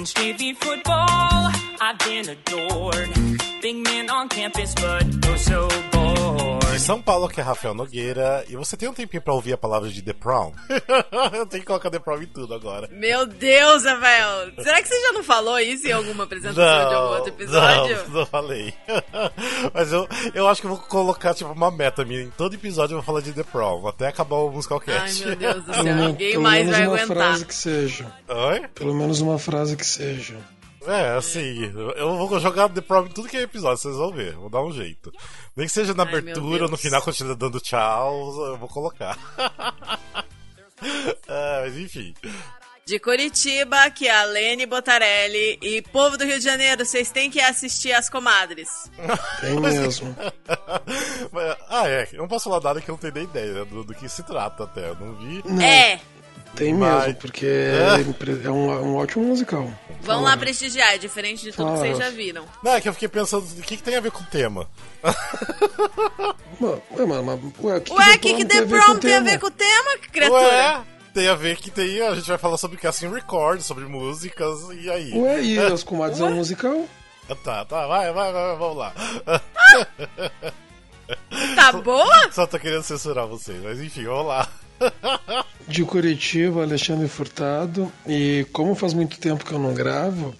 Since JV football, I've been adored. Big man on campus, but oh so bored. De São Paulo, que é Rafael Nogueira. E você tem um tempinho pra ouvir a palavra de The Prom? Eu tenho que colocar The Prom em tudo agora. Meu Deus, Rafael. Será que você já não falou isso em alguma apresentação de algum outro episódio? Não, não falei. Mas eu, eu acho que eu vou colocar tipo uma meta minha. Em todo episódio eu vou falar de The Prom, até acabar o Musical Ai, meu Deus do céu. Pelo, men- Ninguém pelo mais menos vai uma aguentar. frase que seja. Oi? Pelo menos uma frase que seja. É, assim, eu vou jogar The Prom em tudo que é episódio, vocês vão ver, vou dar um jeito. Nem que seja na Ai, abertura, no final, quando estiver dando tchau, eu vou colocar. É, mas enfim. De Curitiba, que é a Lene Botarelli. E povo do Rio de Janeiro, vocês têm que assistir As Comadres. Tem mesmo. Ah, é, eu não posso falar nada que eu não tenho nem ideia né, do, do que se trata até, eu não vi. Não, É, Tem Mas- mesmo, porque é, impre- é um, um ótimo musical. vão lá prestigiar, é diferente de tudo que vocês já viram. Não, é que eu fiquei pensando, o que, que tem a ver com o tema? Mano, ué, mano, mas, ué, o que, Ué, o que, que The Prom tem a tema? ver com o tema, criatura? Ué, tem a ver que tem, a gente vai falar sobre casting record, sobre músicas, e aí? Ué, e as comadres é um musical? Tá, tá, vai, vai, vai, vamos lá. Tá boa? Só tô querendo censurar vocês, mas enfim, vamos lá. De Curitiba, Alexandre Furtado. E como faz muito tempo que eu não gravo,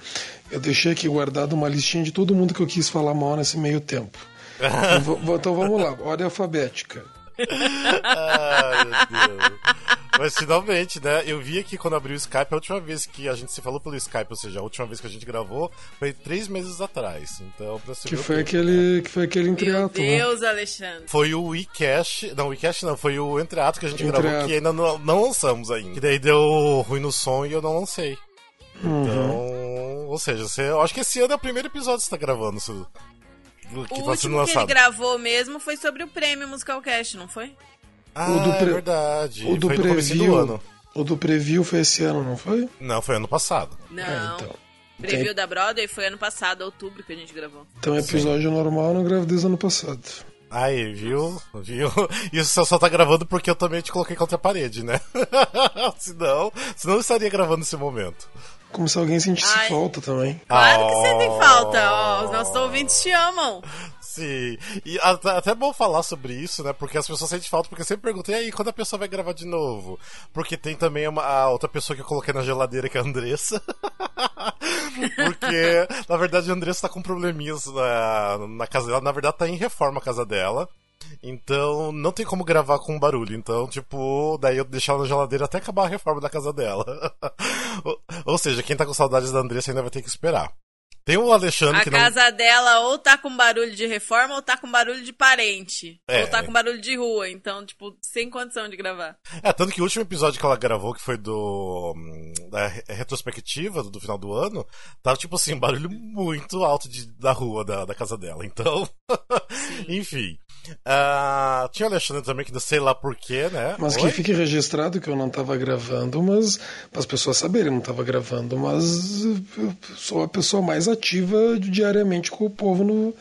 eu deixei aqui guardado uma listinha de todo mundo que eu quis falar mal nesse meio tempo. Então, então vamos lá, ordem alfabética. Ai, meu Deus. Mas finalmente, né? Eu vi aqui quando abri o Skype, a última vez que a gente se falou pelo Skype, ou seja, a última vez que a gente gravou, foi três meses atrás. Então, pra Que foi tempo. aquele, que foi aquele Meu entreato, né? Deus, Alexandre. Foi o WeCast. Não, o WeCast não, foi o Entreato que a gente gravou, Entreato. que ainda não, não lançamos ainda. Que daí deu ruim no som e eu não lancei. Uhum. Então. Ou seja, você, eu acho que esse ano é o primeiro episódio que você tá gravando. Que O tá sendo último que ele lançado. gravou mesmo foi sobre o prêmio Musical Cast, não foi? Ah, O do é pre- verdade. O do foi no comecinho do preview. ano. O do preview foi esse ano, não foi? Não, foi ano passado. Não. É, então. Preview da Broadway foi ano passado, outubro, que a gente gravou. Então, episódio normal na gravidez ano passado. Aí, viu? Viu? Isso você só tá gravando porque eu também te coloquei contra a parede, né? senão, senão eu estaria gravando nesse momento. Como se alguém sentisse Ai. falta também. Claro que você tem Oh. falta, ó. Os nossos ouvintes te amam. Sim. E até, até é bom falar sobre isso, né? Porque as pessoas sentem falta, porque eu sempre perguntei, e aí, quando a pessoa vai gravar de novo? Porque tem também uma, a outra pessoa que eu coloquei na geladeira, que é a Andressa. porque, na verdade, a Andressa tá com probleminhas na, na casa dela. Na verdade, tá em reforma a casa dela. Então, não tem como gravar com barulho. Então, tipo, daí eu deixar ela na geladeira até acabar a reforma da casa dela. ou, seja, quem tá com saudades da Andressa ainda vai ter que esperar. Tem o Alexandre A que não. casa dela ou tá com barulho de reforma ou tá com barulho de parente. É. Ou tá com barulho de rua. Então, tipo, sem condição de gravar. É, tanto que o último episódio que ela gravou, que foi do. da re- retrospectiva do, final do ano, tava tipo assim, um barulho muito alto de, da rua da, da casa dela. Então. Enfim. Ah, tinha o Alexandre também, que não sei lá porquê, né? Mas Oi? que fique registrado que eu não tava gravando, mas para as pessoas saberem, eu não tava gravando, mas eu sou a pessoa mais ativa diariamente com o povo no,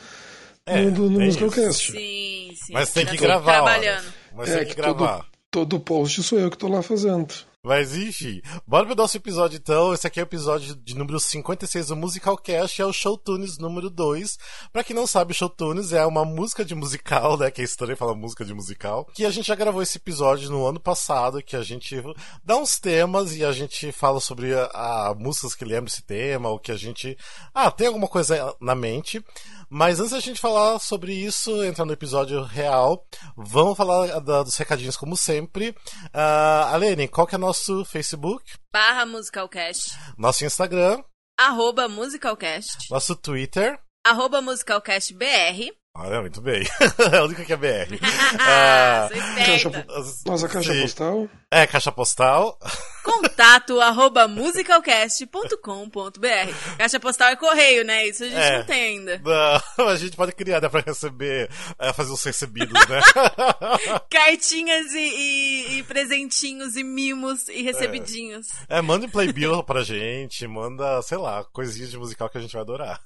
É, no, no, no tem Musicalcast. Sim, sim. Mas tem que gravar. Trabalhando. Mas É tem que, que todo, gravar. todo post sou eu que tô lá fazendo. Mas enfim, bora pro nosso episódio então. Esse aqui é o episódio de número 56 do Musical Cast, é o Show Tunes número 2. Pra quem não sabe, Show Tunes é uma música de musical, né? Que é estranho falar música de musical. Que a gente já gravou esse episódio no ano passado, que a gente dá uns temas e a gente fala sobre a, a músicas que lembram esse tema, ou que a gente. Ah, tem alguma coisa na mente. Mas antes da gente falar sobre isso, entrar no episódio real, vamos falar da- dos recadinhos como sempre. Ah, Alene, qual que é nosso Facebook? Barra Musicalcast. Nosso Instagram? Arroba Musicalcast. Nosso Twitter? Arroba MusicalcastBR. Olha, muito bem. é a única que é BR. Ah, Ah, sou Caixa, esperta. mas a caixa sim. postal? É, caixa postal. Contato arroba musicalcast.com.br. Caixa postal é correio, né? Isso a gente É. não tem ainda. Não, a gente pode criar, né, pra receber, é, fazer os recebidos, né? Cartinhas e, e- e presentinhos e mimos e recebidinhos. É, manda um playbill pra gente, manda, sei lá, coisinhas de musical que a gente vai adorar.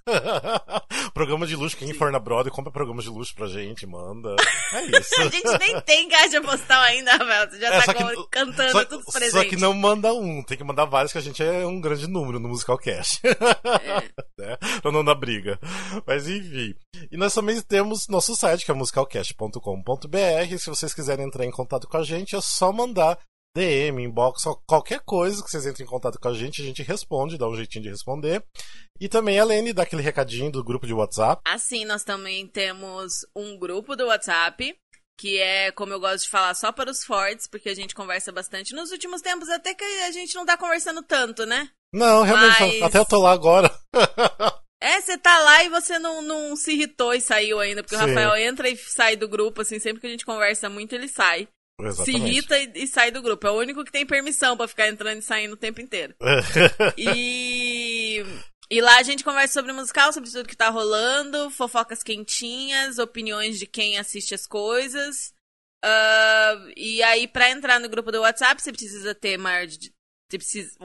Programa de luxo, quem for na Broadway, compra programas de luxo pra gente, manda. É isso. A gente nem tem caixa postal ainda, Rafael. Você já É, tá co- cantando só, tudo só presente. que não manda um, tem que mandar vários, que a gente é um grande número no Musicalcast. É. né? Pra não dar briga. Mas enfim. E nós também temos nosso site, que é musicalcast.com.br. Se vocês quiserem entrar em contato com a gente, é só mandar DM, inbox, qualquer coisa que vocês entrem em contato com a gente, a gente responde, dá um jeitinho de responder. E também a Lene dá aquele recadinho do grupo de WhatsApp. Assim, nós também temos um grupo do WhatsApp, que é, como eu gosto de falar, só para os fortes, porque a gente conversa bastante. Nos últimos tempos, até que a gente não tá conversando tanto, né? Não, realmente, Mas... até eu tô lá agora. É, você tá lá e você não, não se irritou e saiu ainda, porque Sim. o Rafael entra e sai do grupo, assim, sempre que a gente conversa muito, ele sai. Exatamente. Se irrita e, e, sai do grupo. É o único que tem permissão para ficar entrando e saindo o tempo inteiro. e. E lá a gente conversa sobre musical, sobre tudo que tá rolando, fofocas quentinhas, opiniões de quem assiste as coisas. Uh, e aí, para entrar no grupo do WhatsApp, você precisa ter maior de. Você precisa,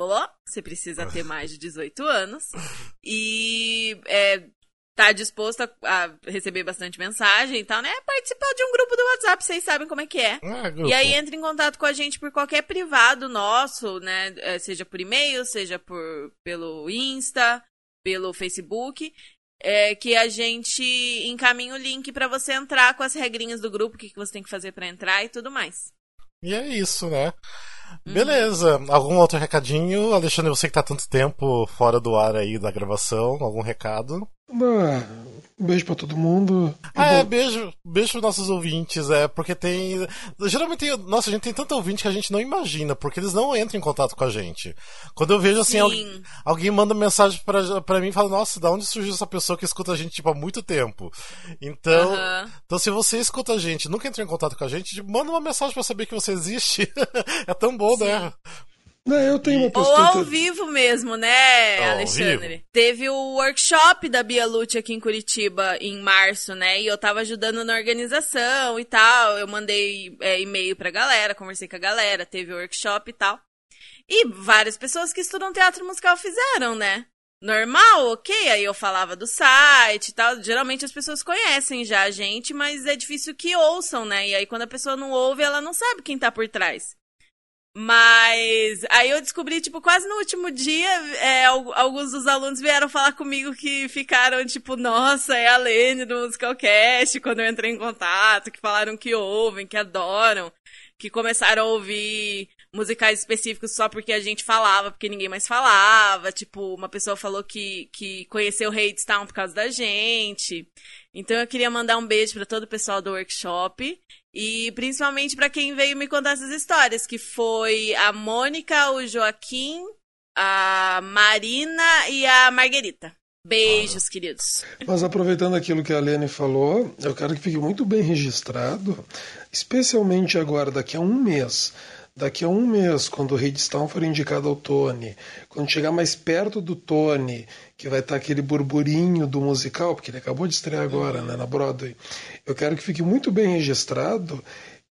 você precisa ter mais de 18 anos. E é, tá disposto a, a, receber bastante mensagem e tal, né? Participar de um grupo do WhatsApp, vocês sabem como é que é. é e aí entra em contato com a gente por qualquer privado nosso, né? É, seja por e-mail, seja por pelo Insta, pelo Facebook. É, que a gente encaminha o link para você entrar com as regrinhas do grupo, o que, que você tem que fazer para entrar e tudo mais. E é isso, né? Uhum. Beleza. Algum outro recadinho? Alexandre, você que tá tanto tempo fora do ar aí da gravação, algum recado? Ah, um beijo pra todo mundo. Ah, é, beijo, beijo pros nossos ouvintes, é, porque tem. Geralmente, tem, nossa, a gente tem tanto ouvinte que a gente não imagina, porque eles não entram em contato com a gente. Quando eu vejo assim, alguém, alguém, manda mensagem pra, pra mim e fala, nossa, da onde surgiu essa pessoa que escuta a gente, tipo, há muito tempo? Então, então se você escuta a gente nunca entrou em contato com a gente, manda uma mensagem pra saber que você existe. é tão bom? Sim. né? Não, eu tenho uma postura... Ou ao vivo mesmo, né, oh, Alexandre? Teve o workshop da Bia Lute aqui em Curitiba em março, né? E eu tava ajudando na organização e tal. Eu mandei é, e-mail pra galera, conversei com a galera, teve o workshop e tal. E várias pessoas que estudam teatro musical fizeram, né? Normal, ok. Aí eu falava do site e tal. Geralmente as pessoas conhecem já a gente, mas é difícil que ouçam, né? E aí quando a pessoa não ouve, ela não sabe quem tá por trás. Mas aí eu descobri, tipo, quase no último dia, é, alguns dos alunos vieram falar comigo que ficaram, tipo, nossa, é a Lene do Musicalcast, quando eu entrei em contato, que falaram que ouvem, que adoram, que começaram a ouvir musicais específicos só porque a gente falava, porque ninguém mais falava. Tipo, uma pessoa falou que, que conheceu o Hadestown por causa da gente. Então eu queria mandar um beijo para todo o pessoal do workshop e principalmente para quem veio me contar essas histórias, que foi a Mônica, o Joaquim, a Marina e a Marguerita. Beijos, ah. queridos. Mas aproveitando aquilo que a Lene falou, eu quero que fique muito bem registrado, especialmente agora, daqui a um mês. Daqui a um mês, quando o Redstone for indicado ao Tony, quando chegar mais perto do Tony, que vai estar aquele burburinho do musical, porque ele acabou de estrear agora né, na Broadway, eu quero que fique muito bem registrado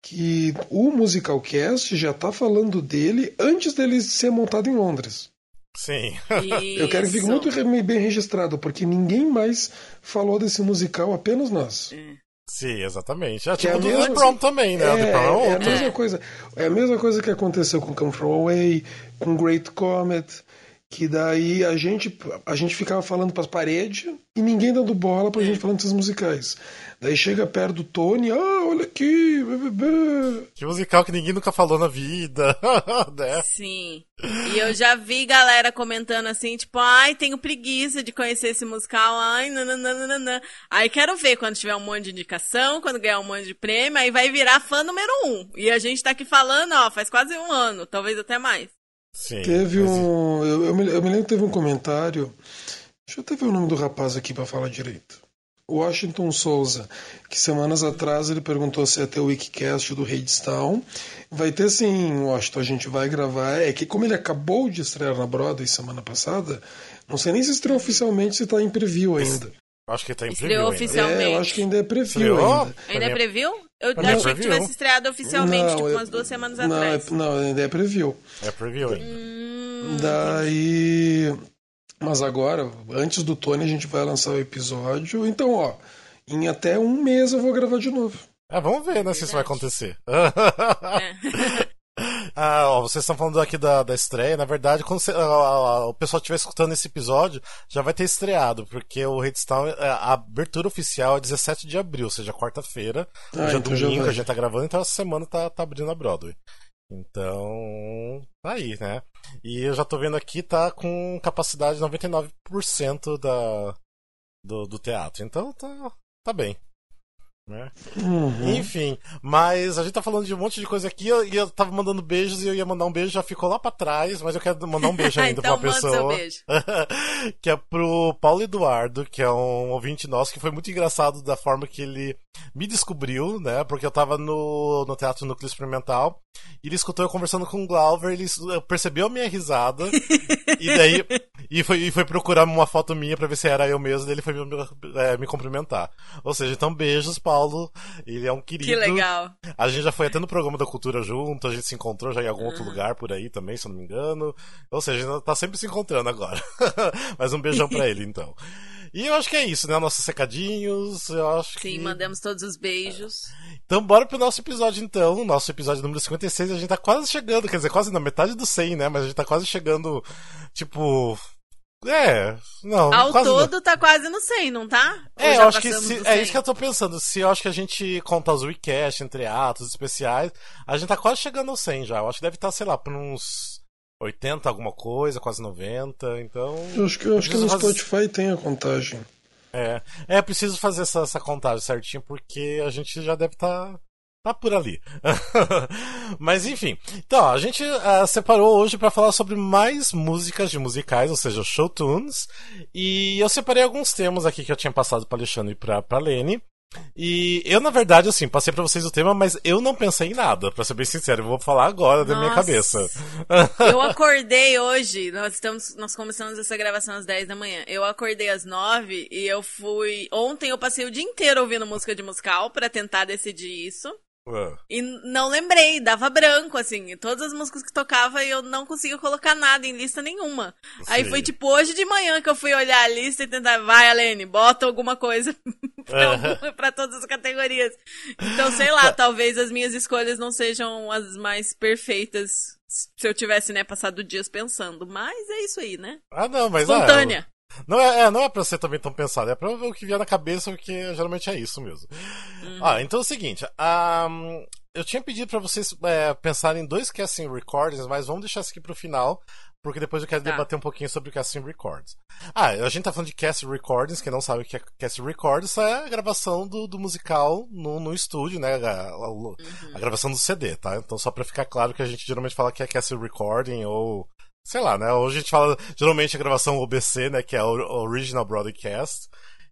que o Musicalcast já está falando dele antes dele ser montado em Londres. Sim. Eu quero que fique muito bem registrado, porque ninguém mais falou desse musical, apenas nós. É. Sim, exatamente. É, tipo é a mesma... Prom também, né? É, é, é, a mesma coisa. É a mesma coisa que aconteceu com Come From Away, com Great Comet, que daí a gente, a gente ficava falando para as paredes e ninguém dando bola pra gente falando desses musicais. Daí chega perto do Tony, ah, olha aqui, bebê. Que musical que ninguém nunca falou na vida, né? Sim. E eu já vi galera comentando assim, tipo, ai, tenho preguiça de conhecer esse musical, ai, nananana. Aí quero ver quando tiver um monte de indicação, quando ganhar um monte de prêmio, aí vai virar fã número um. E a gente tá aqui falando, ó, faz quase um ano, talvez até mais. Sim, teve um. Eu, eu, me, eu me lembro que teve um comentário. Deixa eu até ver o nome do rapaz aqui para falar direito. Washington Souza, que semanas atrás ele perguntou se ia ter o Wikicast do Redstone. Vai ter sim, Washington, a gente vai gravar. É que como ele acabou de estrear na Broadway semana passada, não sei nem se estreou oficialmente, se está em preview ainda. Acho que tá em Estreou preview oficialmente. É, eu acho que ainda é preview Estreou? ainda. Ainda é preview? Eu achei é que tivesse estreado oficialmente, não, tipo, umas duas semanas não, atrás. É, não, ainda é preview. É preview ainda. Hum, Daí... Mas agora, antes do Tony, a gente vai lançar o episódio. Então, ó, em até um mês eu vou gravar de novo. É, vamos ver, né, se isso vai acontecer. É. Ah, ó, vocês estão falando aqui da, da estreia. Na verdade, quando você, ó, o pessoal estiver escutando esse episódio, já vai ter estreado, porque o Redstone, é, a abertura oficial é 17 de abril, ou seja, quarta-feira. Ah, hoje é então já domingo, a gente tá gravando, então essa semana tá, tá abrindo a Broadway. Então, tá aí, né? E eu já tô vendo aqui, tá com capacidade de 99% da, do, do teatro. Então tá, tá bem. Né? Uhum. Enfim, mas a gente tá falando de um monte de coisa aqui eu- e eu tava mandando beijos e eu ia mandar um beijo, já ficou lá pra trás, mas eu quero mandar um beijo ainda então pra uma pessoa. que é pro Paulo Eduardo, que é um ouvinte nosso, que foi muito engraçado da forma que ele me descobriu, né? Porque eu tava no, no Teatro Núcleo Experimental e ele escutou eu conversando com o Glauber, ele percebeu a minha risada e daí e foi, e foi procurar uma foto minha pra ver se era eu mesmo, daí ele foi me, é, me cumprimentar. Ou seja, então beijos, Paulo. Ele é um querido. Que legal. A gente já foi até no programa da Cultura junto, a gente se encontrou já em algum Uhum. outro lugar por aí também, se eu não me engano. Ou seja, a gente tá sempre se encontrando agora. Mas um beijão pra ele, então. E eu acho que é isso, né? Nossos secadinhos, eu acho que... Sim, mandamos todos os beijos. Então bora pro nosso episódio, então. Nosso episódio número 56, a gente tá quase chegando, quer dizer, quase na metade do 100, né? Mas a gente tá quase chegando, tipo... É, não, Ao quase não. todo tá quase no 100, não tá? Ou É, eu acho que se- é 100? isso que eu tô pensando. Se eu acho que a gente conta os recasts entre atos especiais, a gente tá quase chegando ao 100 já. Eu acho que deve estar, sei lá, por uns 80 alguma coisa, quase 90, então... Eu acho que, eu acho que no fazer- Spotify tem a contagem. É, é preciso fazer essa, essa contagem certinho, porque a gente já deve estar tá, por ali. Mas enfim, então, a gente ah, separou hoje para falar sobre mais músicas de musicais, ou seja, show tunes. E eu separei alguns temas aqui que eu tinha passado para Alexandre e pra, pra Lene. E eu, na verdade, assim, passei pra vocês o tema, mas eu não pensei em nada, pra ser bem sincero. Eu vou falar agora da minha Nossa. cabeça. Eu acordei hoje, nós estamos, nós começamos essa gravação às 10 da manhã. Eu acordei às 9 e eu fui. Ontem eu passei o dia inteiro ouvindo música de musical pra tentar decidir isso. Ah, E não lembrei, dava branco, assim. Todas as músicas que tocava eu não conseguia colocar nada em lista nenhuma. Aí Sim. foi tipo hoje de manhã que eu fui olhar a lista e tentar, vai, Alene, bota alguma coisa pra, todas as categorias. Então, sei lá, talvez as minhas escolhas não sejam as mais perfeitas se eu tivesse, né, passado dias pensando. Mas é isso aí, né? Ah, não, mas. ah, Espontânea. Não é, é, não é pra ser também tão pensado, é pra ver o que vier na cabeça, porque geralmente é isso mesmo. Ah, então é o seguinte, ahm, eu tinha pedido pra vocês é, pensarem em dois casting recordings, mas vamos deixar isso aqui pro final, porque depois eu quero Tá. debater um pouquinho sobre casting recordings. Ah, a gente tá falando de casting recordings, quem não sabe o que é casting recordings, é a gravação do, do musical no, no estúdio, né, a, a- a gravação do CD, tá? Então só pra ficar claro que a gente geralmente fala que é casting recording ou sei lá, né? Hoje a gente fala geralmente a gravação OBC, né? Que é Original Broadcast.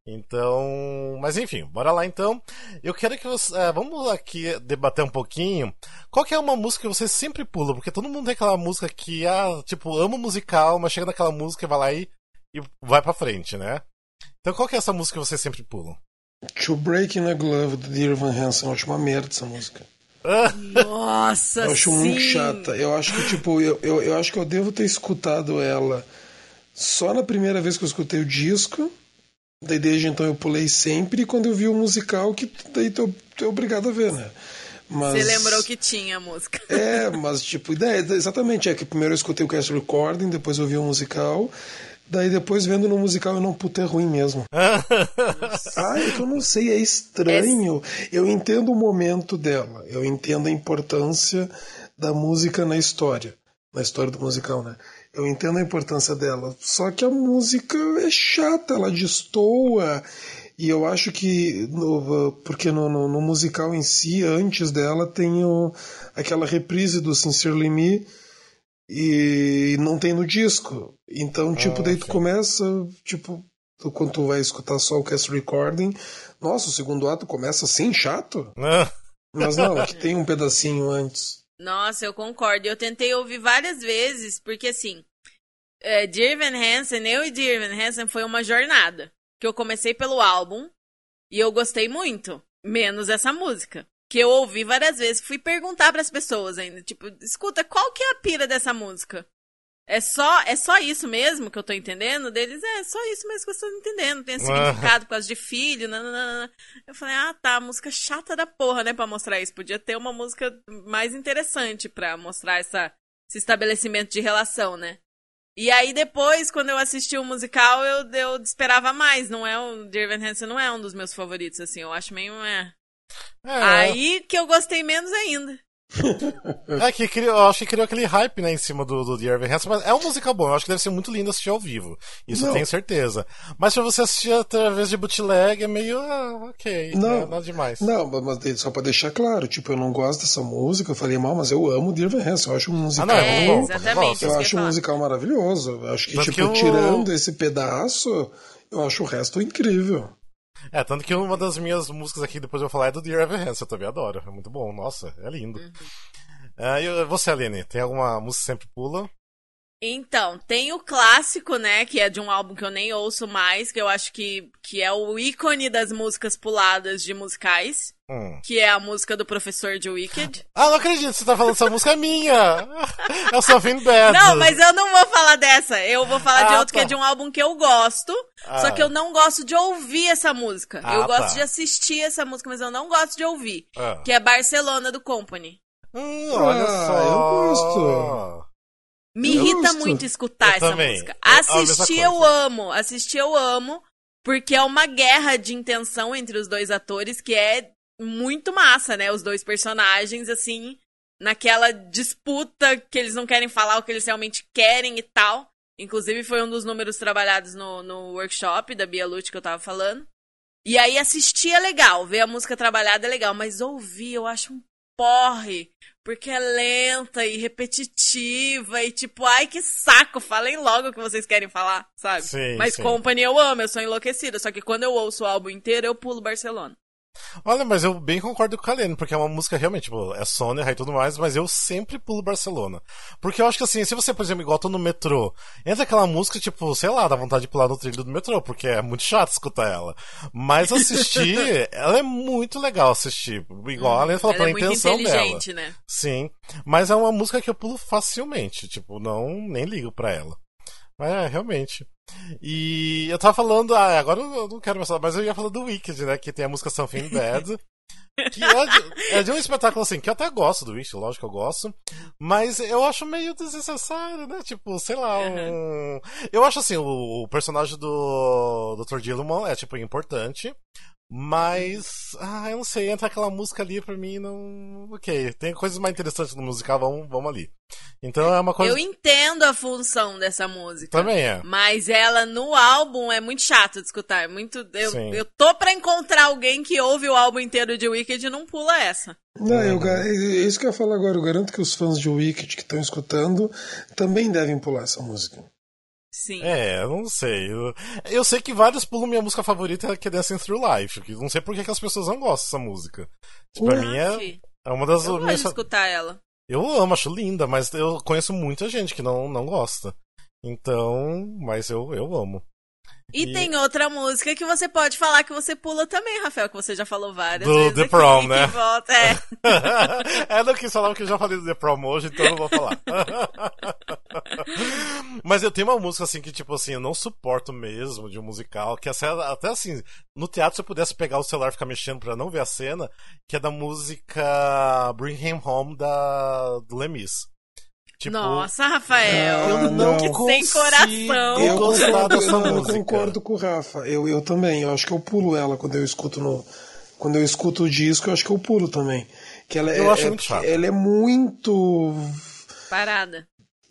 Então, mas enfim, bora lá então. Eu quero que você, é, vamos aqui debater um pouquinho. Qual que é uma música que você sempre pula? Porque todo mundo tem aquela música que, ah, tipo, ama musical, mas chega naquela música e vai lá e, e vai pra frente, né? Então qual que é essa música que você sempre pula? To Break in a Glove, do Dear Hansen. Eu acho uma merda essa música. Nossa, Eu acho sim. muito chata. Eu acho que, tipo, eu, eu, eu acho que eu devo ter escutado ela só na primeira vez que eu escutei o disco. Daí desde então eu pulei sempre. E quando eu vi o musical, que daí tô, tô obrigado a ver, né? Mas... Você lembrou que tinha a música. É, mas tipo, exatamente, é que primeiro eu escutei o cast recording, depois eu vi o musical, daí depois vendo no musical eu não, puta, é ruim mesmo. Ah, é que eu não sei, é estranho. Eu entendo o momento dela, eu entendo a importância da música na história, na história do musical, né? Eu entendo a importância dela, só que a música é chata, ela destoa. E eu acho que, no- porque no, no- no musical em si, antes dela, tem o, aquela reprise do Sincerely Me, e não tem no disco. Então, tipo, Ah, daí tu sim. começa, tipo, tu- quando tu vai escutar só o cast recording, nossa, o segundo ato começa assim, chato. Mas não, é que tem um pedacinho antes. Nossa, eu concordo. Eu tentei ouvir várias vezes, porque assim, é, Dear Evan Hansen, eu e Dear Evan Hansen foi uma jornada. Que eu comecei pelo álbum e eu gostei muito, menos essa música. Que eu ouvi várias vezes, fui perguntar pras pessoas ainda, tipo, escuta, qual que é a pira dessa música? É só, é só isso mesmo que eu tô entendendo deles? É só isso mesmo que eu estou entendendo. Tem significado por causa de filho. Nananana. Eu falei, ah tá, música chata da porra, né, pra mostrar isso. Podia ter uma música mais interessante pra mostrar essa, esse estabelecimento de relação, né? E aí depois, quando eu assisti o musical, eu, eu esperava mais. Não é o Dear Evan Hansen não é um dos meus favoritos, assim. Eu acho meio. É. É. Aí que eu gostei menos ainda. é que criou, eu acho que criou aquele hype, né, em cima do, do The Irving Hansen, mas é um musical bom, eu acho que deve ser muito lindo assistir ao vivo. Isso não. eu tenho certeza. Mas pra você assistir através de bootleg é meio, ah, ok, não, né, nada demais. Não, mas só pra deixar claro, tipo, eu não gosto dessa música, eu falei mal, mas eu amo The Irving Hansen, eu acho um musical. Ah, não, é, bom, exatamente, eu acho um musical maravilhoso. Eu acho que, Tanto tipo, que eu... tirando esse pedaço, eu acho o resto incrível. É, tanto que uma das minhas músicas aqui, depois eu vou falar, é do Dear Evan Hansen, eu também adoro. É muito bom, nossa, é lindo. Uhum. Uh, e você, Aline, tem alguma música que sempre pula? Então, tem o clássico, né, que é de um álbum que eu nem ouço mais, que eu acho que, que é o ícone das músicas puladas de musicais, hum. que é a música do professor de Wicked. Ah, não acredito, você tá falando essa música é minha! Eu sou Finn Bad. Não, mas eu não vou falar dessa, eu vou falar ah, de outro tá. que é de um álbum que eu gosto, ah. só que eu não gosto de ouvir essa música. Ah, eu gosto tá. de assistir essa música, mas eu não gosto de ouvir, ah. que é Barcelona do Company. Hum, olha ah, só. Eu gosto. Me eu irrita muito escutar eu essa também. música. Assistir eu amo, assistir eu amo, porque é uma guerra de intenção entre os dois atores que é muito massa, né? Os dois personagens, assim, naquela disputa que eles não querem falar o que eles realmente querem e tal. Inclusive, foi um dos números trabalhados no, no workshop da Bia Lute que eu tava falando. E aí, assistir é legal, ver a música trabalhada é legal, mas ouvir eu acho um porre. Porque é lenta e repetitiva e tipo, ai que saco, falem logo o que vocês querem falar, sabe? Sim, Mas sim. Company eu amo, eu sou enlouquecida. Só que quando eu ouço o álbum inteiro, eu pulo Barcelona. Olha, mas eu bem concordo com o Kalene, porque é uma música realmente, tipo, é Sony e tudo mais, mas eu sempre pulo Barcelona. Porque eu acho que assim, se você, por exemplo, igual tô no metrô, entra aquela música, tipo, sei lá, dá vontade de pular no trilho do metrô, porque é muito chato escutar ela. Mas assistir, ela é muito legal assistir. Igual a Helena falou, pela é intenção dela. Né? Sim. Mas é uma música que eu pulo facilmente, tipo, não, nem ligo pra ela. Mas é, realmente. E eu tava falando, ah, agora eu não quero mais falar, mas eu ia falar do Wicked, né? Que tem a música Something Bad. que é de, é de, um espetáculo assim, que eu até gosto do Wicked, lógico que eu gosto. Mas eu acho meio desnecessário, né? Tipo, sei lá, um... Eu acho assim, o, o personagem do Dr. Gilliman é, tipo, importante. Mas, ah, eu não sei, entra aquela música ali pra mim não. Ok, tem coisas mais interessantes no musical, vamos, vamos ali. Então é uma coisa. Eu entendo a função dessa música. Também é. Mas ela no álbum é muito chato de escutar. É muito. Eu, eu tô pra encontrar alguém que ouve o álbum inteiro de Wicked e não pula essa. Não, eu, é isso que eu ia falar agora. Eu garanto que os fãs de Wicked que estão escutando também devem pular essa música. Sim. É, eu não sei. Eu, eu, sei que vários pulam minha música favorita que é Dancing Through Life. Que não sei por que, as pessoas não gostam dessa música. Tipo, pra mim é, é uma das eu minhas. escutar ela. Eu amo, acho linda, mas eu conheço muita gente que não, não gosta. Então, mas eu, eu amo. E, e, tem outra música que você pode falar que você pula também, Rafael, que você já falou várias do vezes. The Prom, né? Volta, é. é, não quis falar que eu já falei do The Prom hoje, então não vou falar. Mas eu tenho uma música assim que, tipo assim, eu não suporto mesmo de um musical, que até assim, no teatro se eu pudesse pegar o celular e ficar mexendo pra não ver a cena, que é da música Bring Him Home da, do Lemis. Tipo, Nossa, Rafael, eu não que sem coração. Eu, gostar dessa música. eu concordo com o Rafa. Eu, eu também. Eu acho que eu pulo ela quando eu escuto no. Quando eu escuto o disco, eu acho que eu pulo também. Que ela eu é, acho muito chato. Ela é muito. Parada.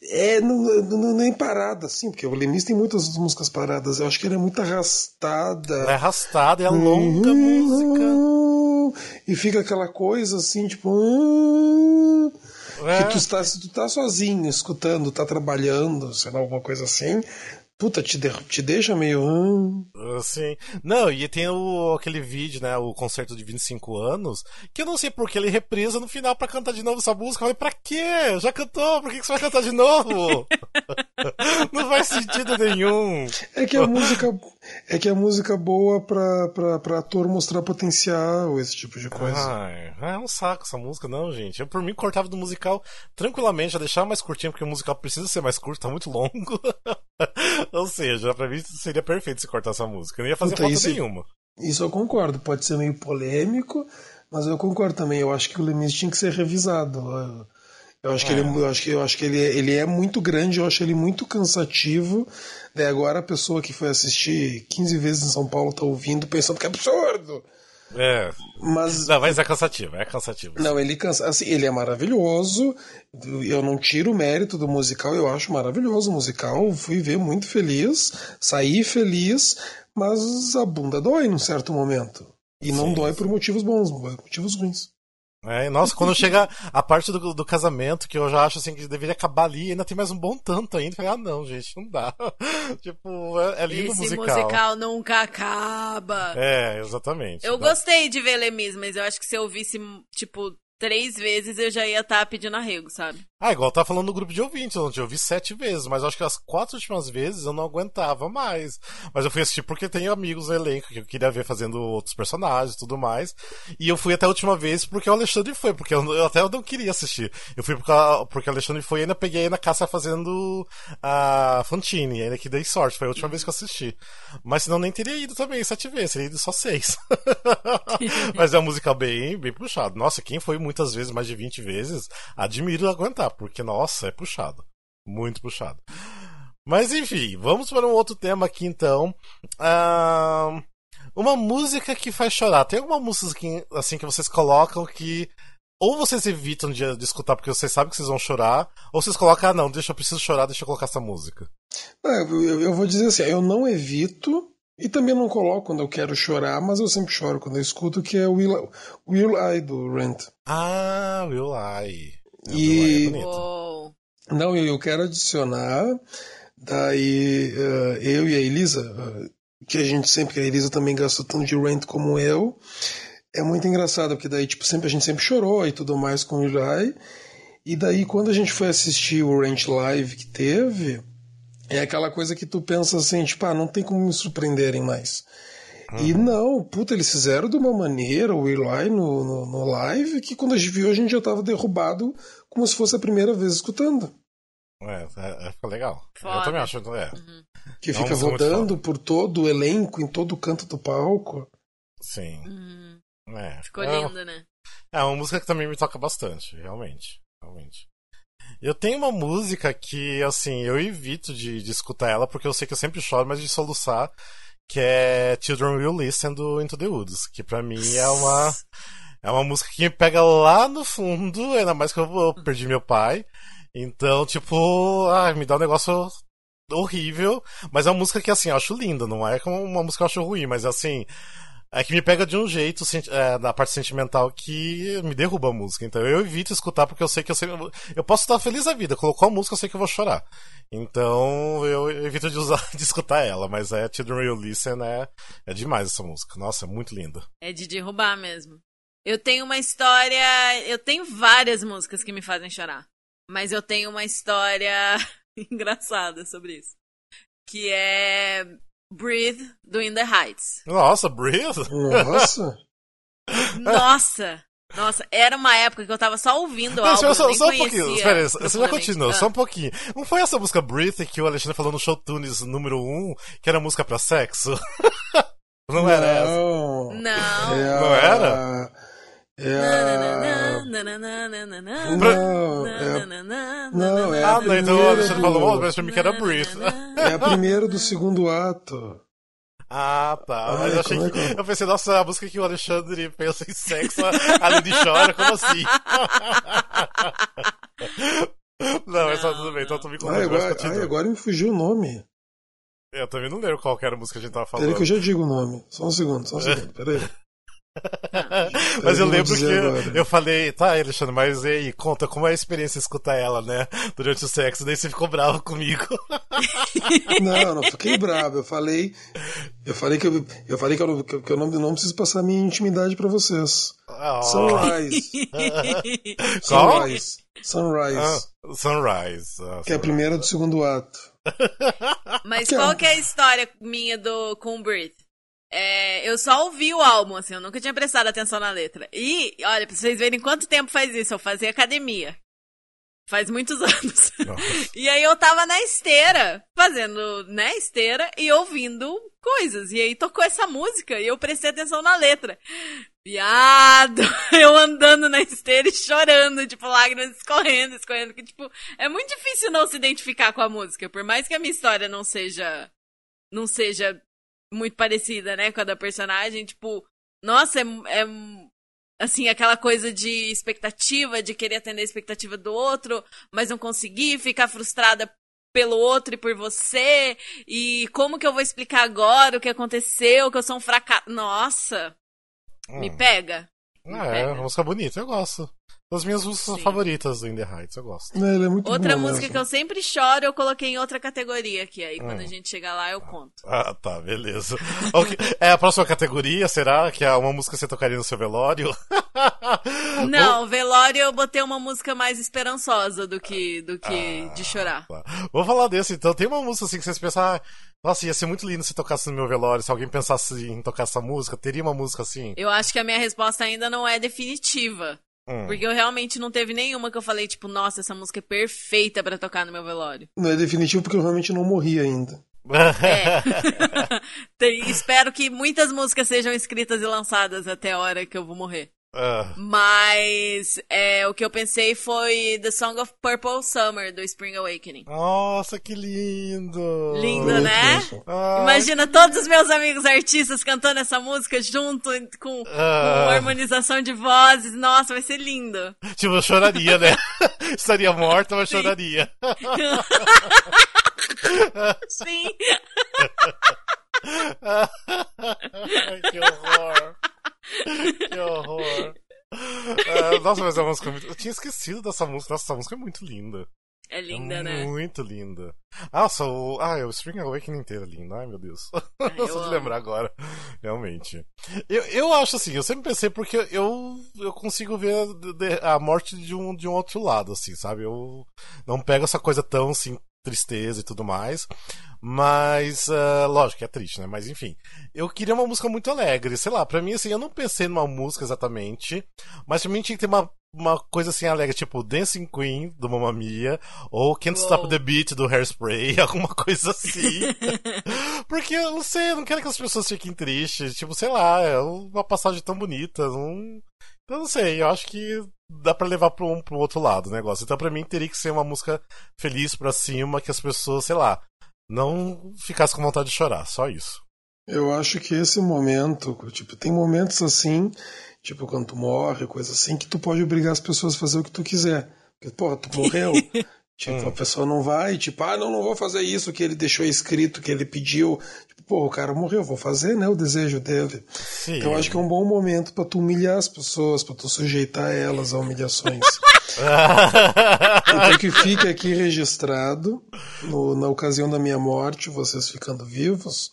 É, não, não, nem parada, assim, porque o Lemis tem muitas músicas paradas. Eu acho que ela é muito arrastada. Ela é arrastada, é longa uhum. música. E fica aquela coisa assim, tipo. Uhum. É. Que tu está, se tu tá sozinho, escutando, tá trabalhando, sei lá, alguma coisa assim, puta, te, de, te deixa meio. Hum. Sim. Não, e tem o, aquele vídeo, né? O concerto de 25 anos, que eu não sei por que ele reprisa no final pra cantar de novo essa música. Mas pra quê? Já cantou, por que, que você vai cantar de novo? não faz sentido nenhum. É que a música. É que a música boa pra, pra, pra ator mostrar potencial, esse tipo de coisa. Ai, é um saco essa música, não, gente. Eu por mim cortava do musical tranquilamente, já deixava mais curtinho, porque o musical precisa ser mais curto, tá muito longo. Ou seja, pra mim seria perfeito se cortar essa música. Eu não ia fazer Puta, falta isso, nenhuma. Isso eu concordo. Pode ser meio polêmico, mas eu concordo também. Eu acho que o Lemis tinha que ser revisado. Eu acho que, ele, é. eu acho que, eu acho que ele, é, ele é muito grande, eu acho ele muito cansativo. Daí agora a pessoa que foi assistir 15 vezes em São Paulo tá ouvindo pensando que é absurdo. É. Mas, não, mas é cansativo, é cansativo. Não, ele cansa. Assim, ele é maravilhoso. Eu não tiro o mérito do musical, eu acho maravilhoso o musical. Fui ver muito feliz, saí feliz, mas a bunda dói num certo momento. E não Sim. dói por motivos bons, por motivos ruins. É, nossa, quando chega a parte do, do, casamento, que eu já acho assim que deveria acabar ali, ainda tem mais um bom tanto ainda. Falei, ah, não, gente, não dá. tipo, é, é lindo Esse musical. musical nunca acaba. É, exatamente. Eu gostei de ver Lemis, mas eu acho que se eu visse, tipo, três vezes eu já ia estar tá pedindo arrego, sabe? Ah, igual tá falando no grupo de ouvintes, eu ouvi sete vezes, mas acho que as quatro últimas vezes eu não aguentava mais. Mas eu fui assistir porque tenho amigos no elenco que eu queria ver fazendo outros personagens e tudo mais. E eu fui até a última vez porque o Alexandre foi, porque eu, eu até não queria assistir. Eu fui porque, porque o Alexandre foi e ainda peguei na caça fazendo a Fantine, ainda que dei sorte, foi a última vez que eu assisti. Mas senão nem teria ido também sete vezes, teria ido só seis. mas é uma música bem, bem puxada. Nossa, quem foi muito muitas vezes, mais de 20 vezes, admiro aguentar, porque, nossa, é puxado. Muito puxado. Mas enfim, vamos para um outro tema aqui então. Uh, uma música que faz chorar. Tem alguma música que, assim que vocês colocam que ou vocês evitam de, de, escutar porque vocês sabem que vocês vão chorar, ou vocês colocam, ah não, deixa eu preciso chorar, deixa eu colocar essa música. É, eu, eu, vou dizer assim, eu não evito, e também não coloco quando eu quero chorar, mas eu sempre choro quando eu escuto, que é Will, Will I do Rent. Ah, Will I. É, e... Will I é não, eu quero adicionar, daí uh, eu e a Elisa, uh, que a gente sempre, que a Elisa também gosta tanto de Rent como eu, é muito engraçado, porque daí tipo, sempre, a gente sempre chorou e tudo mais com o Will I, e daí quando a gente foi assistir o Rent Live que teve é aquela coisa que tu pensa assim, tipo, ah, não tem como me surpreenderem mais. Uhum. E não, puta, eles fizeram de uma maneira o Eli no, no, no, live que quando a gente viu a gente já tava derrubado como se fosse a primeira vez escutando. É, é, é legal. Foda. Eu também acho. É. Uhum. Que fica rodando por todo o elenco, em todo o canto do palco. Sim. Uhum. É. Ficou é, lindo, né? É uma música que também me toca bastante, realmente. Realmente. Eu tenho uma música que, assim, eu evito de, de escutar ela porque eu sei que eu sempre choro, mas de soluçar, que é Children Will Listen do Into the Woods, que para mim é uma é uma música que me pega lá no fundo, ainda mais que eu, eu perdi meu pai. Então, tipo, ah, me dá um negócio horrível, mas é uma música que assim, eu acho linda, não é como uma música que eu acho ruim, mas assim, é que me pega de um jeito é, na parte sentimental que me derruba a música. Então eu evito escutar porque eu sei que eu sei. Eu posso estar feliz da vida. Colocou a música, eu sei que eu vou chorar. Então eu evito de usar de escutar ela. Mas é The Real Listen é, é demais essa música. Nossa, é muito linda. É de derrubar mesmo. Eu tenho uma história. Eu tenho várias músicas que me fazem chorar. Mas eu tenho uma história engraçada sobre isso. Que é Breathe do In the Heights. Nossa, Breathe? Nossa! Nossa! Nossa, era uma época que eu tava só ouvindo o álbum, só, só um pouquinho, espera, você já continua, ah. só um pouquinho. Não foi essa música Breathe que o Alexandre falou no Show Tunes número 1, que era música pra sexo? Não, era essa? Não. Não era? É Não, não, é Ah, não, então o Alexandre falou, mas pra mim que era Breathe. É a primeira do segundo ato. Ah, tá. Ai, mas eu achei que. É? Eu pensei, nossa, a música que o Alexandre pensa em sexo, além de chora, como assim? não, é só tudo bem, então tô me ai, agora, ai, agora me fugiu o nome. Eu também não lembro qual era a música que a gente tava falando. Peraí que eu já digo o nome. Só um segundo, só um segundo, peraí. mas eu, Eu lembro que agora. eu falei, tá, Alexandre, mas e aí, conta como é a experiência escutar ela, né? Durante o sexo, daí você ficou bravo comigo. Não, não fiquei bravo. Eu falei, eu falei que eu, eu falei que eu, não- que eu não, não preciso passar minha intimidade pra vocês. Ah, Sunrise. Sunrise. Sunrise. Ah, Sunrise. Ah, Que é a primeira do segundo ato. Mas Que é qual um- que é a história minha do com Breathe? É, eu só ouvi o álbum, assim, eu nunca tinha prestado atenção na letra. E, olha, pra vocês verem quanto tempo faz isso, eu fazia academia. Faz muitos anos. E aí eu tava na esteira, fazendo, né, esteira e ouvindo coisas. E aí tocou essa música e eu prestei atenção na letra. Viado! Eu andando na esteira e chorando, tipo, lágrimas escorrendo, escorrendo. Que, tipo, é muito difícil não se identificar com a música. Por mais que a minha história não seja. Não seja muito parecida, né, com a da personagem, tipo, nossa, é, é assim, aquela coisa de expectativa, de querer atender a expectativa do outro, mas não conseguir, ficar frustrada pelo outro e por você, e como que eu vou explicar agora o que aconteceu, que eu sou um fracasso. Nossa, me Hum. pega. Me Ah, é, pega. uma música bonita, eu gosto. Das minhas músicas Sim. favoritas do In The Heights, eu gosto. É, ele é muito Outra música mesmo. que eu sempre choro, eu coloquei em outra categoria aqui. Aí quando Hum. a gente chegar lá, eu conto. Ah, tá, beleza. Ok, É a próxima categoria, será? Que é uma música que você tocaria no seu velório? Não, velório eu botei uma música mais esperançosa do que, do que Ah. de chorar. Tá. Vou falar desse, então. Tem uma música assim que vocês pensam, ah, nossa, ia ser muito lindo se tocasse no meu velório. Se alguém pensasse em tocar essa música, teria uma música assim? Eu acho que a minha resposta ainda não é definitiva. Hum. Porque eu realmente não teve nenhuma que eu falei, tipo, nossa, essa música é perfeita pra tocar no meu velório. Não é definitivo porque eu realmente não morri ainda. É. Tem- espero que muitas músicas sejam escritas e lançadas até a hora que eu vou morrer. Ah, Mas é, o que eu pensei foi The Song of Purple Summer, do Spring Awakening. nossa, que lindo! Lindo, né? Ah, Imagina todos os meus amigos artistas cantando essa música junto com, com Ah. harmonização de vozes. Nossa, vai ser lindo. Tipo, eu choraria, né? Estaria morta, mas choraria. Sim. Ai, que horror! Que horror! Ah, nossa, mas é uma música muito. Eu tinha esquecido dessa música. Nossa, essa música é muito linda. É linda, é né? Muito linda. Nossa, o. Ah, o Spring Awakening inteiro é lindo. Ai, meu Deus. eu Só de lembrar agora. Realmente. Eu, eu acho assim, eu sempre pensei porque eu, eu consigo ver a morte de um, de um outro lado, assim, sabe? Eu não pego essa coisa tão assim, tristeza e tudo mais. Mas, ah, lógico que é triste, né? Mas enfim. Eu queria uma música muito alegre. Sei lá, pra mim, assim, eu não pensei numa música exatamente. Mas pra mim tinha que ter uma, uma coisa assim alegre, tipo Dancing Queen, do Mamma Mia. Ou Can't Stop Uou. the Beat, do Hairspray. Alguma coisa assim. Porque eu não sei, eu não quero que as pessoas fiquem tristes. Tipo, sei lá, é uma passagem tão bonita. Não... Eu não sei, eu acho que dá pra levar pro um pro outro lado o negócio. Então, pra mim, teria que ser uma música feliz pra cima, que as pessoas, sei lá, não ficassem com vontade de chorar. Só isso. Eu acho que esse momento, tipo, tem momentos assim, tipo quando tu morre, coisa assim, que tu pode obrigar as pessoas a fazer o que tu quiser. Porque, porra, tu morreu. tipo, Hum. a pessoa não vai, tipo, ah, não, não vou fazer isso que ele deixou escrito, que ele pediu. Tipo, porra, o cara morreu, vou fazer, né, o desejo dele. Sim. Então eu acho que é um bom momento pra tu humilhar as pessoas, pra tu sujeitar elas a humilhações. Então que fique aqui registrado, no- na ocasião da minha morte, vocês ficando vivos,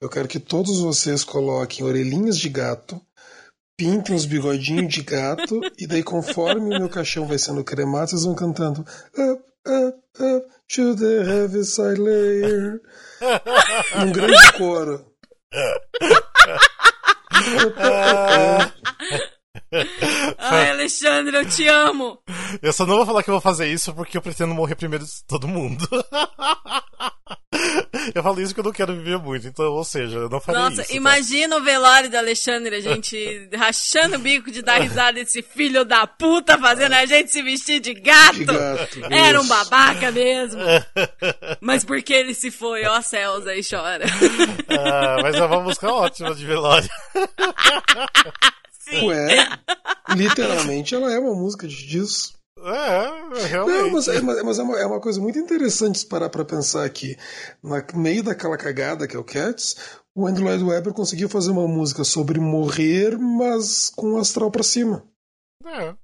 eu quero que todos vocês coloquem orelhinhas de gato, pintem os bigodinhos de gato, e daí conforme o meu caixão vai sendo cremado, vocês vão cantando Up, up, up to the heavy side layer. Num grande coro. Ai, Alexandre, eu te amo. Eu só não vou falar que eu vou fazer isso porque eu pretendo morrer primeiro de todo mundo. eu falo isso porque eu não quero viver muito, então, ou seja, eu não faria Nossa, isso. tá? imagina o velório da Alexandre, a gente rachando o bico de dar risada desse filho da puta fazendo a gente se vestir de gato. De gato, Era um babaca mesmo. Mas porque ele se foi, ó céus, aí chora. Ah, mas é uma música ótima de velório. Sim. Ué, literalmente ela é uma música disso. É, realmente. Não, mas, é, mas- é, uma, é uma coisa muito interessante se parar pra pensar aqui. No meio daquela cagada que é o Cats, o Andrew Lloyd Webber conseguiu fazer uma música sobre morrer, mas com o astral pra cima. É,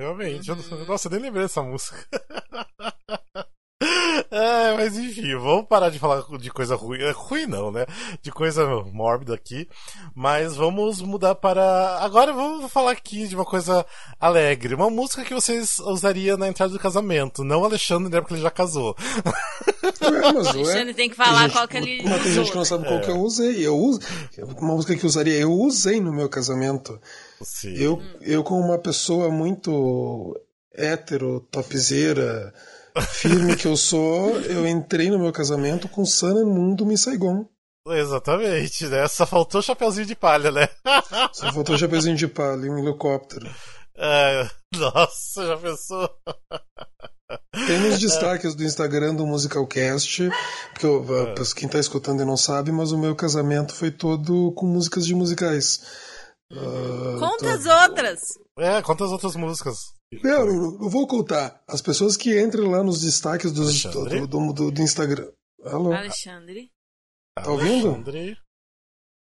realmente. Nossa, eu nem lembrei dessa música. É, mas enfim, vamos parar de falar de coisa ruim. É, ruim não, né? De coisa mórbida aqui. Mas vamos mudar para. Agora vamos falar aqui de uma coisa alegre. Uma música que vocês usariam na entrada do casamento. Não o Alexandre, né? Porque ele já casou. Ué, mas, O Alexandre tem que falar gente, qual que ele Mas tem gente que não sabe qual que eu usei. Eu uso, uma música que eu usaria, eu usei no meu casamento. Sim. Eu, eu como uma pessoa muito hétero, topzeira, firme que eu sou, eu entrei no meu casamento com Sun and Moon do Miss Saigon. Exatamente, né? Só faltou o chapeuzinho de palha, né? Só faltou o chapeuzinho de palha e um helicóptero. É, nossa, já pensou? Tem nos destaques do Instagram do Musicalcast, porque eu, É. quem tá escutando e não sabe, mas o meu casamento foi todo com músicas de musicais. Ah, Conta tá- as outras. É, quantas outras músicas? Não, eu, eu vou contar. As pessoas que entrem lá nos destaques dos- do, do, do, do Instagram. Alô? Alexandre. Tá ouvindo? Alexandre.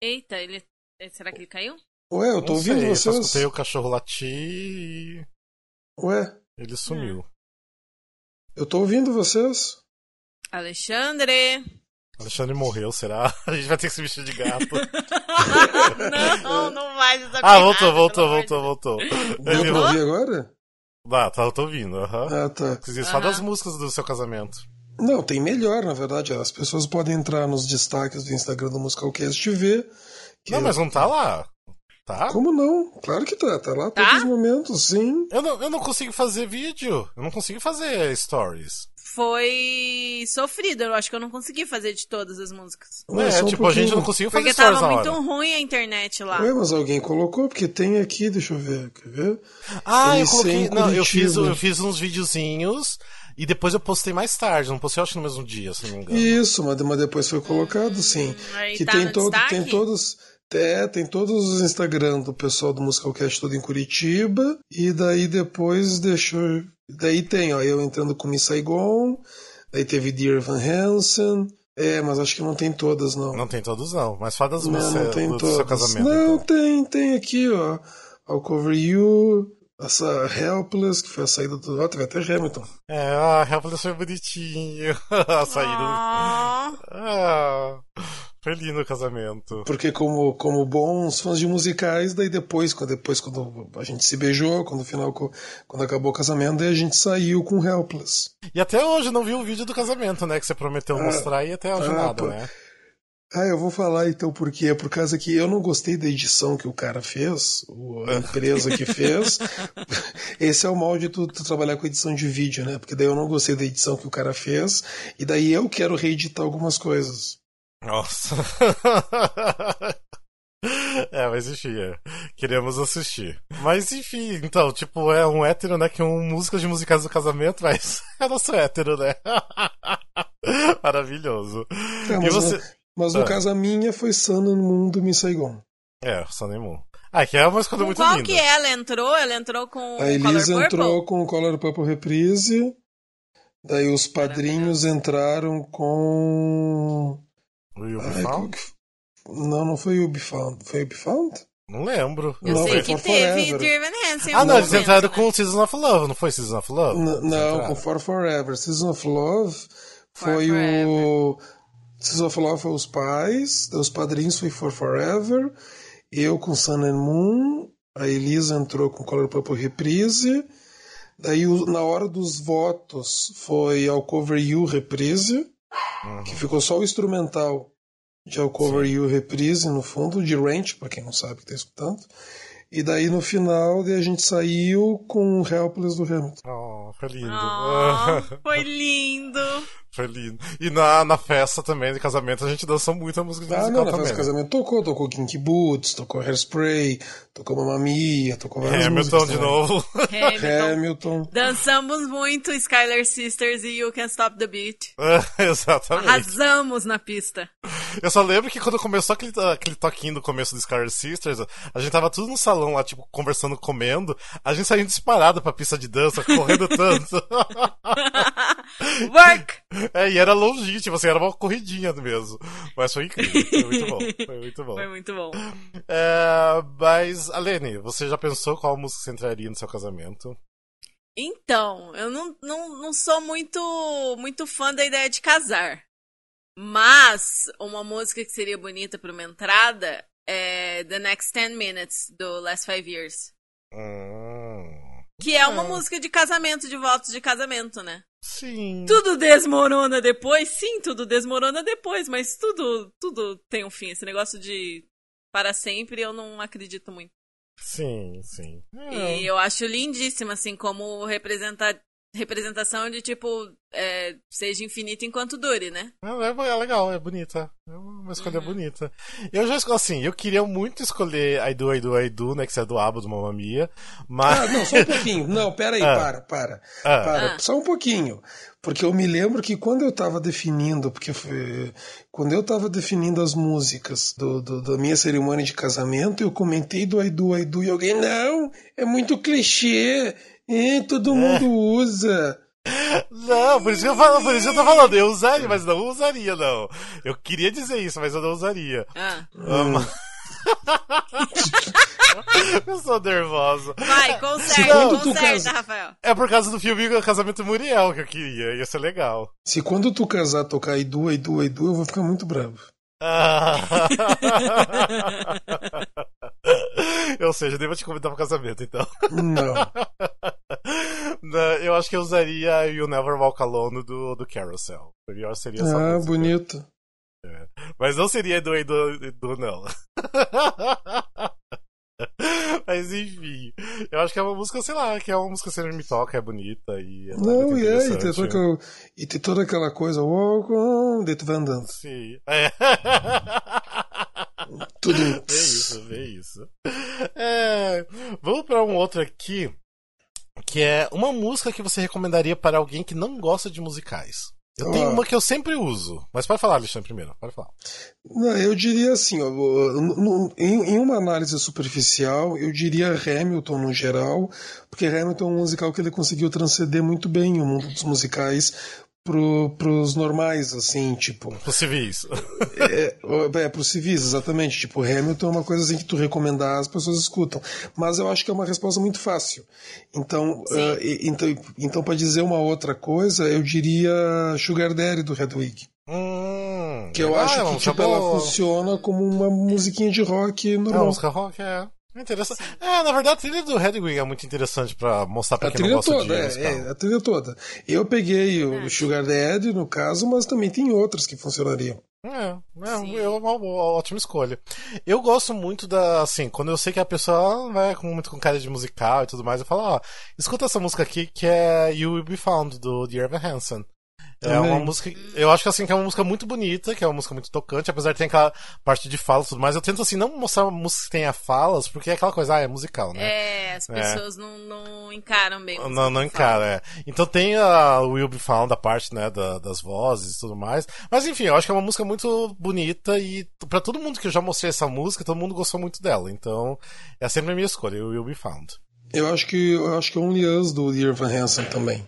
Eita, ele. Será que ele caiu? Ué, eu tô Não ouvindo sei, eu só vocês. escutei o cachorro latir e Ué, ele sumiu. eu tô ouvindo vocês. Alexandre. Alexandre morreu, será? A gente vai ter que se vestir de gato. não, não vai essa ah, voltou, voltou, voltou, voltou. Deu Ele... pra ouvir agora? Ah, tá, eu tô ouvindo, aham. Ah, tá. Vocês falam Aham. das músicas do seu casamento. Não, tem melhor, na verdade. As pessoas podem entrar nos destaques do Instagram do Musicalcast e ver. que- Não, mas não tá lá. Tá? Como não? Claro que tá. Tá lá Tá? todos os momentos, sim. Eu não, eu não consigo fazer vídeo. Eu não consigo fazer stories. Foi sofrido. Eu acho que eu não consegui fazer de todas as músicas. Ué, é, só um tipo, a gente pouquinho. não conseguiu fazer Porque tava na muito hora. ruim a internet lá. Ué, mas alguém colocou, porque tem aqui, deixa eu ver, quer ver? Ah, eu coloquei. Não, eu fiz, eu fiz uns videozinhos e depois eu postei mais tarde. Não postei, acho que no mesmo dia, se não me engano. Isso, mas, mas depois foi colocado, sim. Aí que tá tem, no todo, destaque? tem todos. É, tem todos os Instagram do pessoal do Musicalcast todo em Curitiba. E daí depois deixou. Daí tem, ó, eu entrando com Miss Saigon. Daí teve Dear Van Hansen. É, mas acho que não tem todas, não. Não tem todos, não. Mas fala das Não, músicas não tem do, do todas. seu casamento. não, então. tem, tem aqui, ó. I'll Cover You. Essa Helpless, que foi a saída do. Ó, teve até Hamilton. É, ah, Helpless foi bonitinho. a saída. Ah, Ah, foi lindo o casamento. Porque como, como bons fãs de musicais, daí depois, quando, depois quando a gente se beijou, quando no final, quando acabou o casamento, daí a gente saiu com Helpless. E até hoje não vi o vídeo do casamento, né? Que você prometeu mostrar e até hoje ah, nada, pô. né? Ah, eu vou falar então por quê. Por causa que eu não gostei da edição que o cara fez, a empresa que fez. Esse é o mal de tu, tu trabalhar com edição de vídeo, né? Porque daí eu não gostei da edição que o cara fez, e daí eu quero reeditar algumas coisas. Nossa. É, mas enfim, é. queremos assistir. Mas enfim, então, tipo, é um hétero, né? Que é um música de musicais do casamento, mas é nosso hétero, né? Maravilhoso. É, E mas, você. no, mas no Ah. caso a minha foi Sun and Moon do Miss Saigon. É, Sunny Moon. Ah, que é uma escolha com muito qual linda. que ela entrou? Ela entrou com A o Elisa Color entrou Purple? com o Color Purple Reprise. Daí os padrinhos entraram com. O Found? que- Não, não foi o Found. Foi o Found? Não lembro. Eu Não, sei que For teve Van Hansen. Ah, não, eles entraram né? com Season of Love, não foi Season of Love? N- não, com For Forever. Season of Love For foi Forever. o. Season of Love foi os pais, os padrinhos foi For Forever. Eu com Sun and Moon. A Elisa entrou com Color Purple Reprise. Daí, na hora dos votos, foi I'll Cover You Reprise. Uhum. que ficou só o instrumental de I'll Cover You Reprise no fundo, de Ranch, pra quem não sabe que tá escutando. E daí no final a gente saiu com Helpless do Hamilton. Oh, foi lindo. Ah, foi lindo. Foi lindo. E na, na festa também de casamento a gente dançou muito a música de Ah, musical não, na também. festa do casamento tocou, tocou Kinky Boots, tocou Hairspray, tocou Mamma Mia, tocou várias Hamilton músicas de também. novo. Hamilton. Hamilton. Dançamos muito Skylar Sisters e You Can't Stop the Beat. Exatamente. Arrasamos na pista. Eu só lembro que quando começou aquele, aquele toquinho do começo do Scar Sisters, a gente tava tudo no salão lá, tipo, conversando, comendo. A gente saiu disparado pra pista de dança, correndo tanto. Work! É, e era longinho, tipo assim, era uma corridinha mesmo. Mas foi incrível, foi muito bom. Foi muito bom. Foi muito bom. É, mas, Alene, você já pensou qual música você entraria no seu casamento? Então, eu não, não, não sou muito, muito fã da ideia de casar. Mas uma música que seria bonita para uma entrada é The Next 10 Minutes, do Last Five Years. Hum. Que é uma Ah. música de casamento, de votos de casamento, né? Sim. Tudo desmorona depois? Sim, tudo desmorona depois, mas tudo, tudo tem um fim. Esse negócio de para sempre eu não acredito muito. Sim, sim. É. E eu acho lindíssima, assim, como representa... representação de tipo, é, seja infinito enquanto dure, né? É, é- é legal, é bonita. É uma escolha Uhum. bonita. Eu já escolhi, assim, eu queria muito escolher I Do, I Do, I Do, né, que é do Abo do Mamma Mia, mas... Ah, não, só um pouquinho. Não, pera aí, Ah. para, para. Ah. Para, Ah. só um pouquinho. Porque eu me lembro que quando eu tava definindo, porque foi, quando eu tava definindo as músicas do, do- da minha cerimônia de casamento, eu comentei do Aidu, Aidu, e alguém, não, é muito clichê, é, todo mundo usa. Não, por isso que eu falo, por isso que eu tô falando, eu usaria, mas não usaria, não. Eu queria dizer isso, mas eu não usaria. Ah. Ama- eu sou nervosa. Vai, conserta, Não, tu conserta, casa- Rafael. É por causa do filme Casamento Muriel que eu queria, ia ser legal. Se quando tu casar tocar Aidu, Aidu, Aidu, eu vou ficar muito bravo. Ah. Ou seja, nem vou te convidar pro casamento, então. Não. Eu acho que eu usaria You Never Walk Alone do, do Carousel. Melhor seria essa Ah, música. bonito. Mas não seria do do, do não. Mas enfim, eu acho que é uma música, sei lá, que é uma música que sempre me toca, é bonita e é Não, e é, e tem, toda aquela, e tem toda aquela coisa, walk on, daí tu vai andando. Sim. É. Tudo. Vê isso, vê isso. É, vamos para um outro aqui, que é uma música que você recomendaria para alguém que não gosta de musicais. Eu tenho Ah. uma que eu sempre uso, mas pode falar, Alexandre, primeiro, pode falar. Não, eu diria assim, ó, em uma análise superficial, eu diria Hamilton no geral, porque Hamilton é um musical que ele conseguiu transcender muito bem o mundo dos musicais pro, pros normais, assim, tipo. Possível isso. É, é, pros civis, exatamente. Tipo, Hamilton é uma coisa assim que tu recomendar, as pessoas escutam. Mas eu acho que é uma resposta muito fácil. Então, e- então, então para dizer uma outra coisa, eu diria Sugar Daddy do Hedwig. Hum, Que eu legal, acho é que tipo, ela funciona como uma musiquinha de rock É uma normal. música rock, é. É interessante. É, na verdade, a trilha do Hedwig é muito interessante pra mostrar pra A quem não trilha gosta toda, de é, é, a trilha toda. Eu peguei o Sugar Daddy, no caso, mas também tem outras que funcionariam. É, é, é uma, uma ótima escolha. Eu gosto muito da, assim, quando eu sei que a pessoa vai com, muito com cara de musical e tudo mais, eu falo, ó, escuta essa música aqui que é You Will Be Found, do Dear Evan Hansen. É uma música, eu acho que assim, que é uma música muito bonita, que é uma música muito tocante, apesar de ter aquela parte de falas e tudo mais, eu tento assim, não mostrar uma música que tenha falas, porque é aquela coisa, ah, é musical, né? É, as pessoas não, não encaram bem. Não, não que fala. encara, é. Então tem a Will Be Found, a parte, né, da- das vozes e tudo mais. Mas enfim, eu acho que é uma música muito bonita e pra todo mundo que eu já mostrei essa música, todo mundo gostou muito dela. Então, é sempre a minha escolha, o Will Be Found. Eu acho que eu acho que é Only Us do Dear Van Hansen também.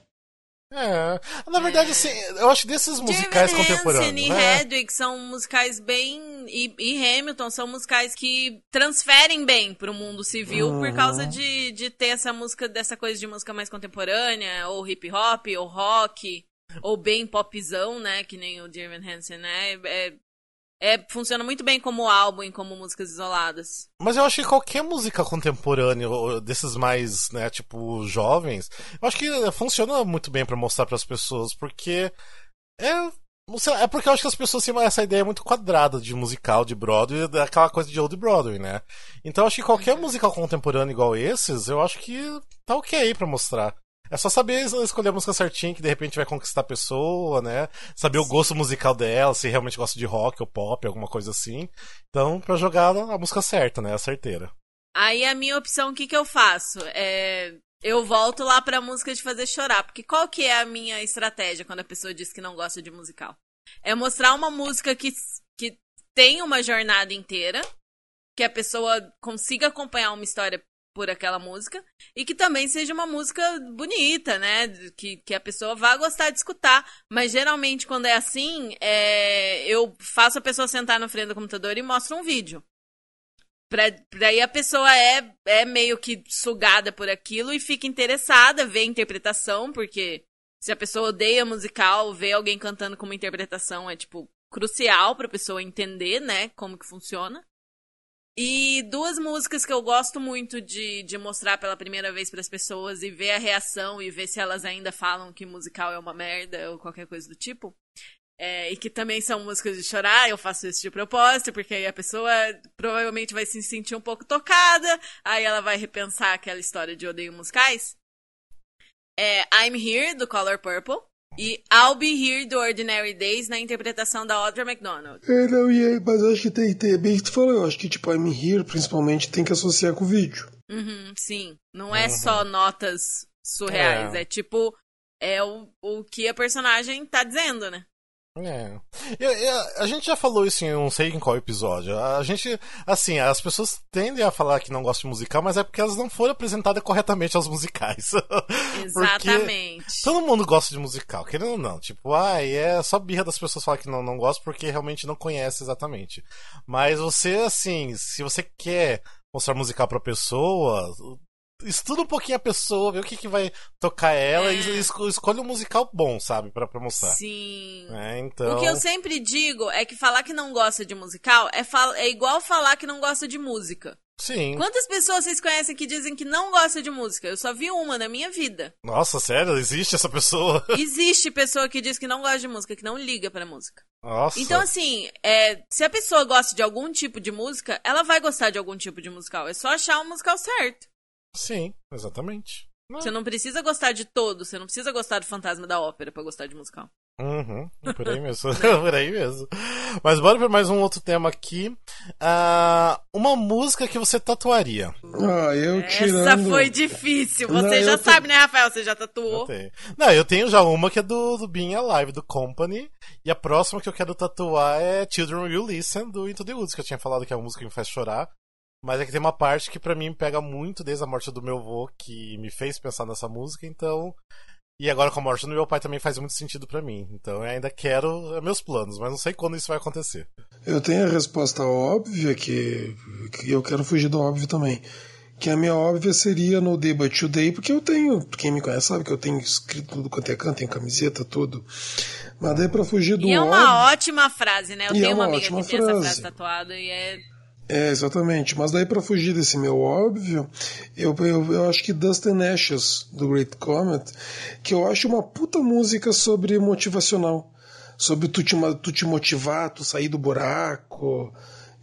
É. Na verdade, assim, eu acho desses musicais Evan contemporâneos. Hansen e né? Hedwig são musicais bem. E, e Hamilton são musicais que transferem bem pro mundo civil por Uhum. causa de, de ter essa música, dessa coisa de música mais contemporânea, ou hip hop, ou rock, ou bem popzão, né? Que nem o Evan Hansen, né? É, é, funciona muito bem como álbum e como músicas isoladas. Mas eu acho que qualquer música contemporânea, desses mais, né, tipo, jovens, eu acho que funciona muito bem pra mostrar pras pessoas, porque é. É porque eu acho que as pessoas têm essa ideia muito quadrada de musical, de Broadway, daquela coisa de Old Broadway, né? Então eu acho que qualquer musical contemporâneo igual esses, eu acho que tá ok pra mostrar. É só saber es- escolher a música certinha que de repente vai conquistar a pessoa, né? Saber o gosto musical dela, se realmente gosta de rock ou pop, alguma coisa assim. Então, pra jogar a música certa, né? A certeira. Aí a minha opção, o que, que eu faço? É, eu volto lá pra música de fazer chorar. Porque qual que é a minha estratégia quando a pessoa diz que não gosta de musical? É mostrar uma música que, que tem uma jornada inteira, que a pessoa consiga acompanhar uma história por aquela música e que também seja uma música bonita, né? Que, que a pessoa vá gostar de escutar. Mas geralmente, quando é assim, é, eu faço a pessoa sentar na frente do computador e mostro um vídeo. Pra, pra aí a pessoa é, é meio que sugada por aquilo e fica interessada, vê a interpretação, porque se a pessoa odeia musical, ver alguém cantando com uma interpretação é, tipo, crucial pra pessoa entender, né, como que funciona. E duas músicas que eu gosto muito de, de mostrar pela primeira vez para as pessoas e ver a reação e ver se elas ainda falam que musical é uma merda ou qualquer coisa do tipo. É, e que também são músicas de chorar, eu faço isso de propósito, porque aí a pessoa provavelmente vai se sentir um pouco tocada, aí ela vai repensar aquela história de odeio musicais. É I'm Here, do Color Purple. E I'll Be Here do Ordinary Days na interpretação da Audra McDonald. É, não, e, mas acho que tem, tem bem que tu falou, eu acho que tipo I'm Here principalmente tem que associar com o vídeo. Uhum, sim, não é uhum. só notas surreais, é, é tipo é o, o que a personagem tá dizendo, né? É. Eu, eu, a gente já falou isso em não sei em qual episódio. A gente, assim, as pessoas tendem a falar que não gostam de musical, mas é porque elas não foram apresentadas corretamente aos musicais. Exatamente. todo mundo gosta de musical, querendo ou não. Tipo, ah, é só birra das pessoas falar que não, não gostam porque realmente não conhece exatamente. Mas você, assim, se você quer mostrar musical pra pessoa, estuda um pouquinho a pessoa, vê o que, que vai tocar ela é. e escolhe um musical bom, sabe, pra, pra mostrar. Sim. É, então... O que eu sempre digo é que falar que não gosta de musical é, é igual falar que não gosta de música. Sim. Quantas pessoas vocês conhecem que dizem que não gosta de música? Eu só vi uma na minha vida. Nossa, sério? Existe essa pessoa? Existe pessoa que diz que não gosta de música, que não liga pra música. Nossa. Então, assim, é, se a pessoa gosta de algum tipo de música, ela vai gostar de algum tipo de musical. É só achar o musical certo. Sim, exatamente. Você não precisa gostar de todo, você não precisa gostar do Fantasma da Ópera para gostar de musical. Uhum, por aí mesmo. por aí mesmo. Mas bora para mais um outro tema aqui. Uh, uma música que você tatuaria. Ah, eu tirando... Essa foi difícil. Você não, já sabe, né, Rafael? Você já tatuou? Eu não, eu tenho já uma que é do, do Being Alive, do Company. E a próxima que eu quero tatuar é Children Will Listen, do Into the Woods, que eu tinha falado que é uma música que me faz chorar. Mas é que tem uma parte que para mim pega muito desde a morte do meu avô, que me fez pensar nessa música, então. E agora com a morte do meu pai também faz muito sentido para mim. Então eu ainda quero é meus planos, mas não sei quando isso vai acontecer. Eu tenho a resposta óbvia, que, que eu quero fugir do óbvio também. Que a minha óbvia seria no Day But Today, porque eu tenho, quem me conhece sabe que eu tenho escrito tudo quanto é canto, tenho camiseta, tudo. Mas daí pra fugir do E é uma óbvio, ótima frase, né? Eu e tenho é uma, uma amiga que tem essa frase tatuada e é é, exatamente. Mas daí para fugir desse meu óbvio, eu, eu, eu, acho que Dust and Ashes, do Great Comet, que eu acho uma puta música sobre motivacional. Sobre tu te, tu te motivar, tu sair do buraco,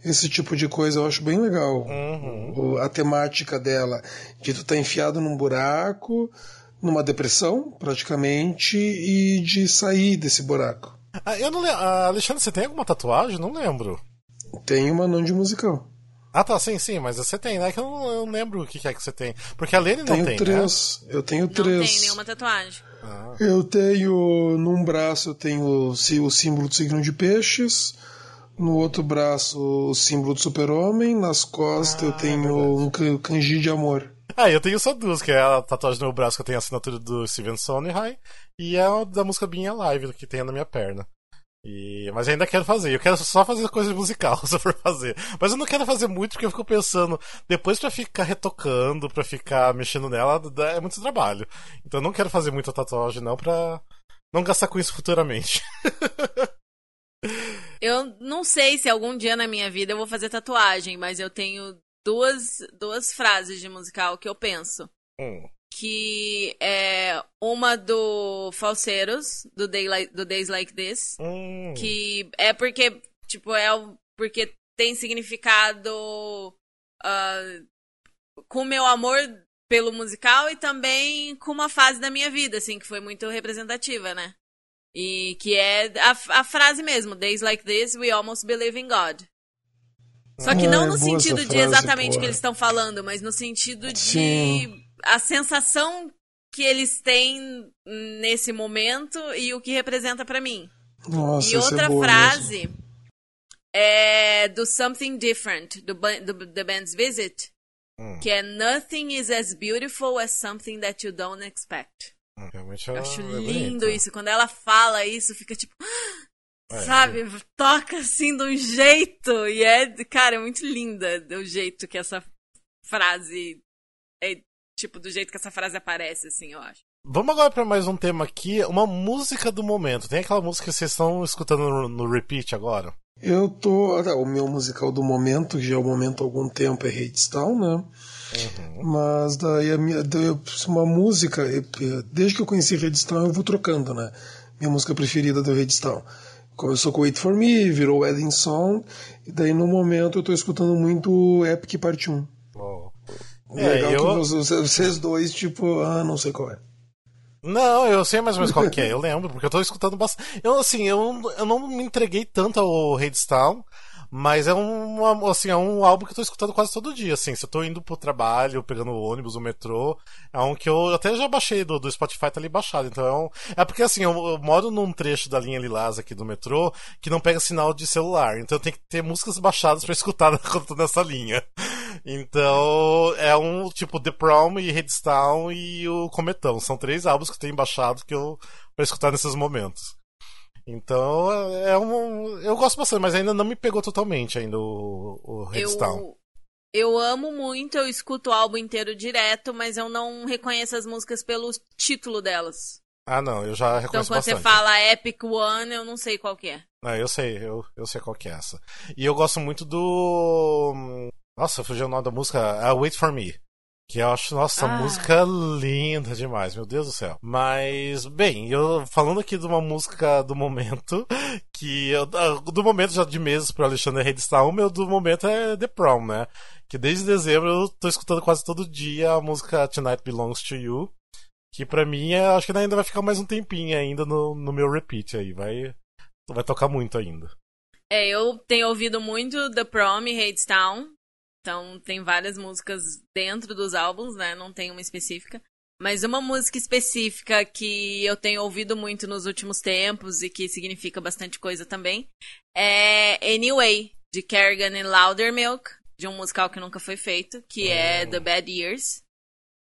esse tipo de coisa eu acho bem legal. Uhum. A temática dela, de tu estar tá enfiado num buraco, numa depressão, praticamente, e de sair desse buraco. Ah, eu não lembro. Ah, Alexandre, você tem alguma tatuagem? Não lembro. Tem uma não de musical. Ah, tá, sim, sim, mas você tem, né? Que eu não, eu lembro o que é que você tem. Porque a Lene não tenho tem, três. Né? Eu tenho três. Não tem nenhuma tatuagem. Ah. Eu tenho, num braço eu tenho o símbolo do signo de peixes, no outro braço o símbolo do super-homem, nas costas ah, eu tenho é um kanji de amor. Ah, eu tenho só duas, que é a tatuagem no meu braço que eu tenho a assinatura do Steven Sondheim e a da música Being Alive, que tem na minha perna. E, mas ainda quero fazer. Eu quero só fazer coisa musical, se eu for fazer. Mas eu não quero fazer muito porque eu fico pensando, depois pra ficar retocando, pra ficar mexendo nela, é muito trabalho. Então eu não quero fazer muita tatuagem, não, pra não gastar com isso futuramente. eu não sei se algum dia na minha vida eu vou fazer tatuagem, mas eu tenho duas, duas frases de musical que eu penso. Hum que é uma do Falseiros, do, Day do Days Like This, hum. que é porque, tipo, é porque tem significado uh, com meu amor pelo musical e também com uma fase da minha vida, assim, que foi muito representativa, né? E que é a, a frase mesmo, Days Like This, we almost believe in God. Só que não no sentido de exatamente o que eles estão falando, mas no sentido de Sim a sensação que eles têm nesse momento e o que representa para mim. Nossa, e outra é frase mesmo. é do Something Different, do, do The Band's Visit, Hum. Que é Nothing is as beautiful as something that you don't expect. Hum, realmente eu acho é lindo isso. Quando ela fala isso, fica tipo. É, sabe? É. Toca assim de um jeito. E é, cara, é muito linda o jeito que essa frase. É, tipo, do jeito que essa frase aparece, assim, eu acho. Vamos agora para mais um tema aqui, uma música do momento. Tem aquela música que vocês estão escutando no, no repeat agora? Eu tô. Ah, o meu musical do momento, que já é o momento há algum tempo, é Hadestown, né? Uhum. Mas daí a minha, daí, uma música, desde que eu conheci Redstone eu vou trocando, né? Minha música preferida do Redstone. Começou com Wait For Me, virou Wedding Song, e daí no momento eu tô escutando muito Epic Part 1. Oh. Legal é, eu... que vocês dois, tipo, ah, não sei qual é. Não, eu sei mais ou menos qual que é, eu lembro, porque eu tô escutando bastante. Eu, assim, eu, eu não me entreguei tanto ao Redstone, mas é um, assim, é um álbum que eu tô escutando quase todo dia, assim. Se eu tô indo pro trabalho, pegando o ônibus, o metrô, é um que eu até já baixei do, do Spotify, tá ali baixado. Então é um. É porque assim, eu, eu moro num trecho da linha Lilás aqui do metrô que não pega sinal de celular. Então eu tenho que ter músicas baixadas para escutar quando tô nessa linha. Então, é um tipo The Prom e Redstone e o Cometão. São três álbuns que eu tenho baixado que eu pra escutar nesses momentos. Então, é um. Eu gosto bastante, mas ainda não me pegou totalmente ainda o, o Redstone. Eu... Eu amo muito, eu escuto o álbum inteiro direto, mas eu não reconheço as músicas pelo título delas. Ah, não, eu já reconheço Então, quando bastante. você fala Epic One, eu não sei qual que é. Ah, eu sei, eu, eu sei qual que é essa. E eu gosto muito do nossa, fugiu o nome da música. É Wait For Me. Que eu acho, nossa, ah. música linda demais, meu Deus do céu. Mas, bem, eu falando aqui de uma música do momento, que eu, ah, do momento já de meses pro Alexandre Redstone, o meu do momento é The Prom, né? Que desde dezembro eu tô escutando quase todo dia a música Tonight Belongs to You. Que pra mim, é, acho que ainda vai ficar mais um tempinho ainda no, no meu repeat aí. Vai, vai tocar muito ainda. É, eu tenho ouvido muito The Prom e Hadestown. Então tem várias músicas dentro dos álbuns, né? Não tem uma específica. Mas uma música específica que eu tenho ouvido muito nos últimos tempos e que significa bastante coisa também é Anyway, de Kerrigan e Loudermilk, de um musical que nunca foi feito, que é The Bad Years.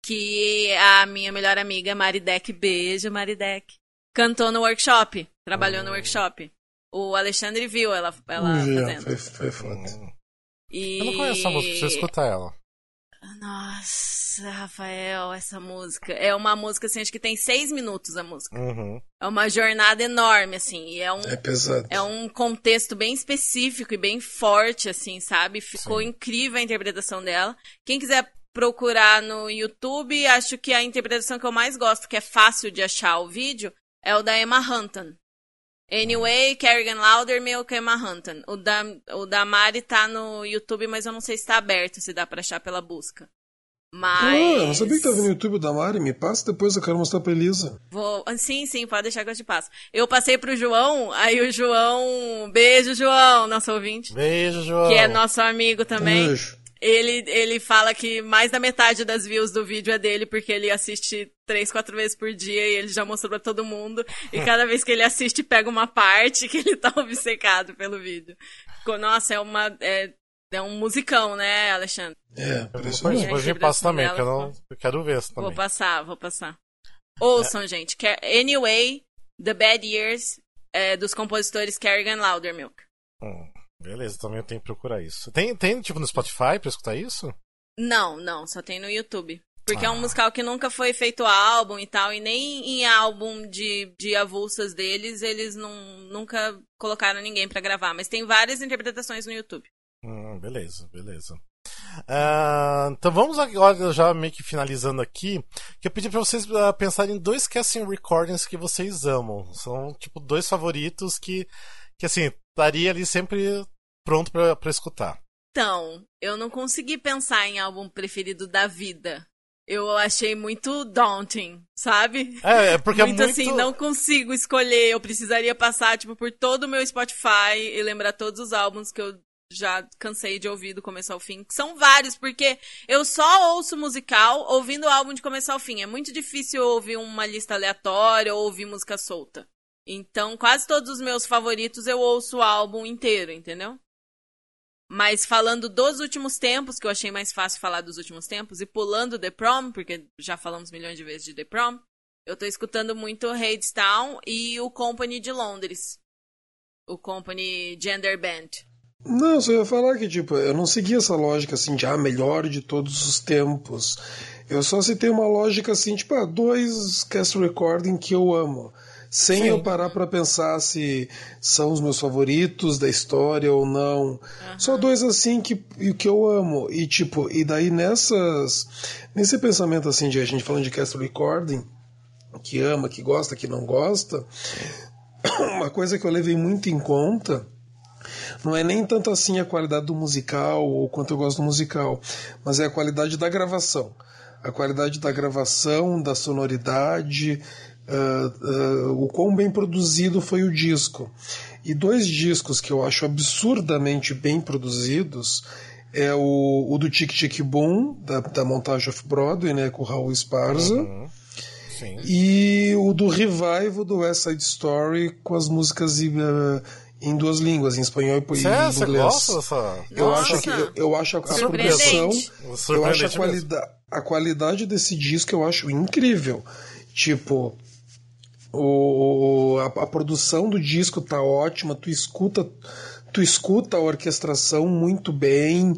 Que a minha melhor amiga Maridek, beijo Maridek, cantou no workshop, trabalhou no workshop. O Alexandre viu ela, ela fazendo. Foi, foi foda. E... Eu não conheço essa música, preciso escutar ela. Nossa, Rafael, essa música. É uma música, assim, acho que tem seis minutos a música. Uhum. É uma jornada enorme, assim. E é, um, é pesado. É um contexto bem específico e bem forte, assim, sabe? Ficou Sim. incrível a interpretação dela. Quem quiser procurar no YouTube, acho que a interpretação que eu mais gosto, que é fácil de achar o vídeo, é o da Emma Hunton. Anyway, Kerrigan Laudermill, Emma Hunton. O da, o da Mari tá no YouTube, mas eu não sei se tá aberto, se dá pra achar pela busca. Mas. Ah, não sabia que tava no YouTube da Mari. Me passa depois, eu quero mostrar pra Elisa. Vou... Sim, sim, pode deixar que eu te passo. Eu passei pro João, aí o João. Beijo, João, nosso ouvinte. Beijo, João. Que é nosso amigo também. Beijo ele, ele fala que mais da metade das views do vídeo é dele, porque ele assiste três, quatro vezes por dia e ele já mostrou pra todo mundo. E cada vez que ele assiste, pega uma parte que ele tá obcecado pelo vídeo. Nossa, é uma. É, é um musicão, né, Alexandre? É, impressionante. Depois me passa também, porque eu, não, eu quero ver também. Vou passar, vou passar. Ouçam, é. gente. Anyway, The Bad Years, é, dos compositores Kerrigan Loudermilk. Hum. Beleza, também eu tenho que procurar isso. Tem, tem tipo no Spotify pra escutar isso? Não, não, só tem no YouTube. Porque ah. é um ah. musical que nunca foi feito álbum e tal, e nem em álbum de, de avulsas deles, eles não, nunca colocaram ninguém para gravar. Mas tem várias interpretações no YouTube. Hum, beleza, beleza. Uh, então vamos agora já meio que finalizando aqui, que eu pedi para vocês uh, pensarem em dois casting recordings que vocês amam. São tipo dois favoritos que, que assim, estaria ali sempre pronto para escutar. Então, eu não consegui pensar em álbum preferido da vida. Eu achei muito daunting, sabe? É, é porque muito, é muito assim, não consigo escolher. Eu precisaria passar, tipo, por todo o meu Spotify e lembrar todos os álbuns que eu já cansei de ouvir do começo ao fim. São vários, porque eu só ouço musical ouvindo o álbum de começo ao fim. É muito difícil ouvir uma lista aleatória ou ouvir música solta. Então, quase todos os meus favoritos eu ouço o álbum inteiro, entendeu? Mas falando dos últimos tempos, que eu achei mais fácil falar dos últimos tempos, e pulando The Prom, porque já falamos milhões de vezes de The Prom, eu tô escutando muito Hadestown e o Company de Londres. O Company Gender Band. Não, só ia falar que, tipo, eu não segui essa lógica assim de ah, melhor de todos os tempos. Eu só citei uma lógica assim, tipo, ah, dois cast recording que eu amo sem Sim. eu parar para pensar se são os meus favoritos da história ou não. Uhum. Só dois assim que, que eu amo. E tipo, e daí nessas. Nesse pensamento assim de a gente falando de cast recording, que ama, que gosta, que não gosta, uma coisa que eu levei muito em conta não é nem tanto assim a qualidade do musical ou quanto eu gosto do musical, mas é a qualidade da gravação. A qualidade da gravação, da sonoridade, uh, uh, o quão bem produzido foi o disco. E dois discos que eu acho absurdamente bem produzidos é o, o do Tic Tic Boom, da, da montagem Off-Broadway, né, com o Raul Esparza. Uhum. E o do Revival do West Side Story com as músicas uh, em duas línguas, em espanhol e, Cê, inglês. Você gosta dessa... Eu Nossa. acho que eu, eu acho a, a produção, eu acho a qualidade, a qualidade desse disco eu acho incrível. Tipo, o, a, a, produção do disco tá ótima, tu escuta, tu escuta a orquestração muito bem.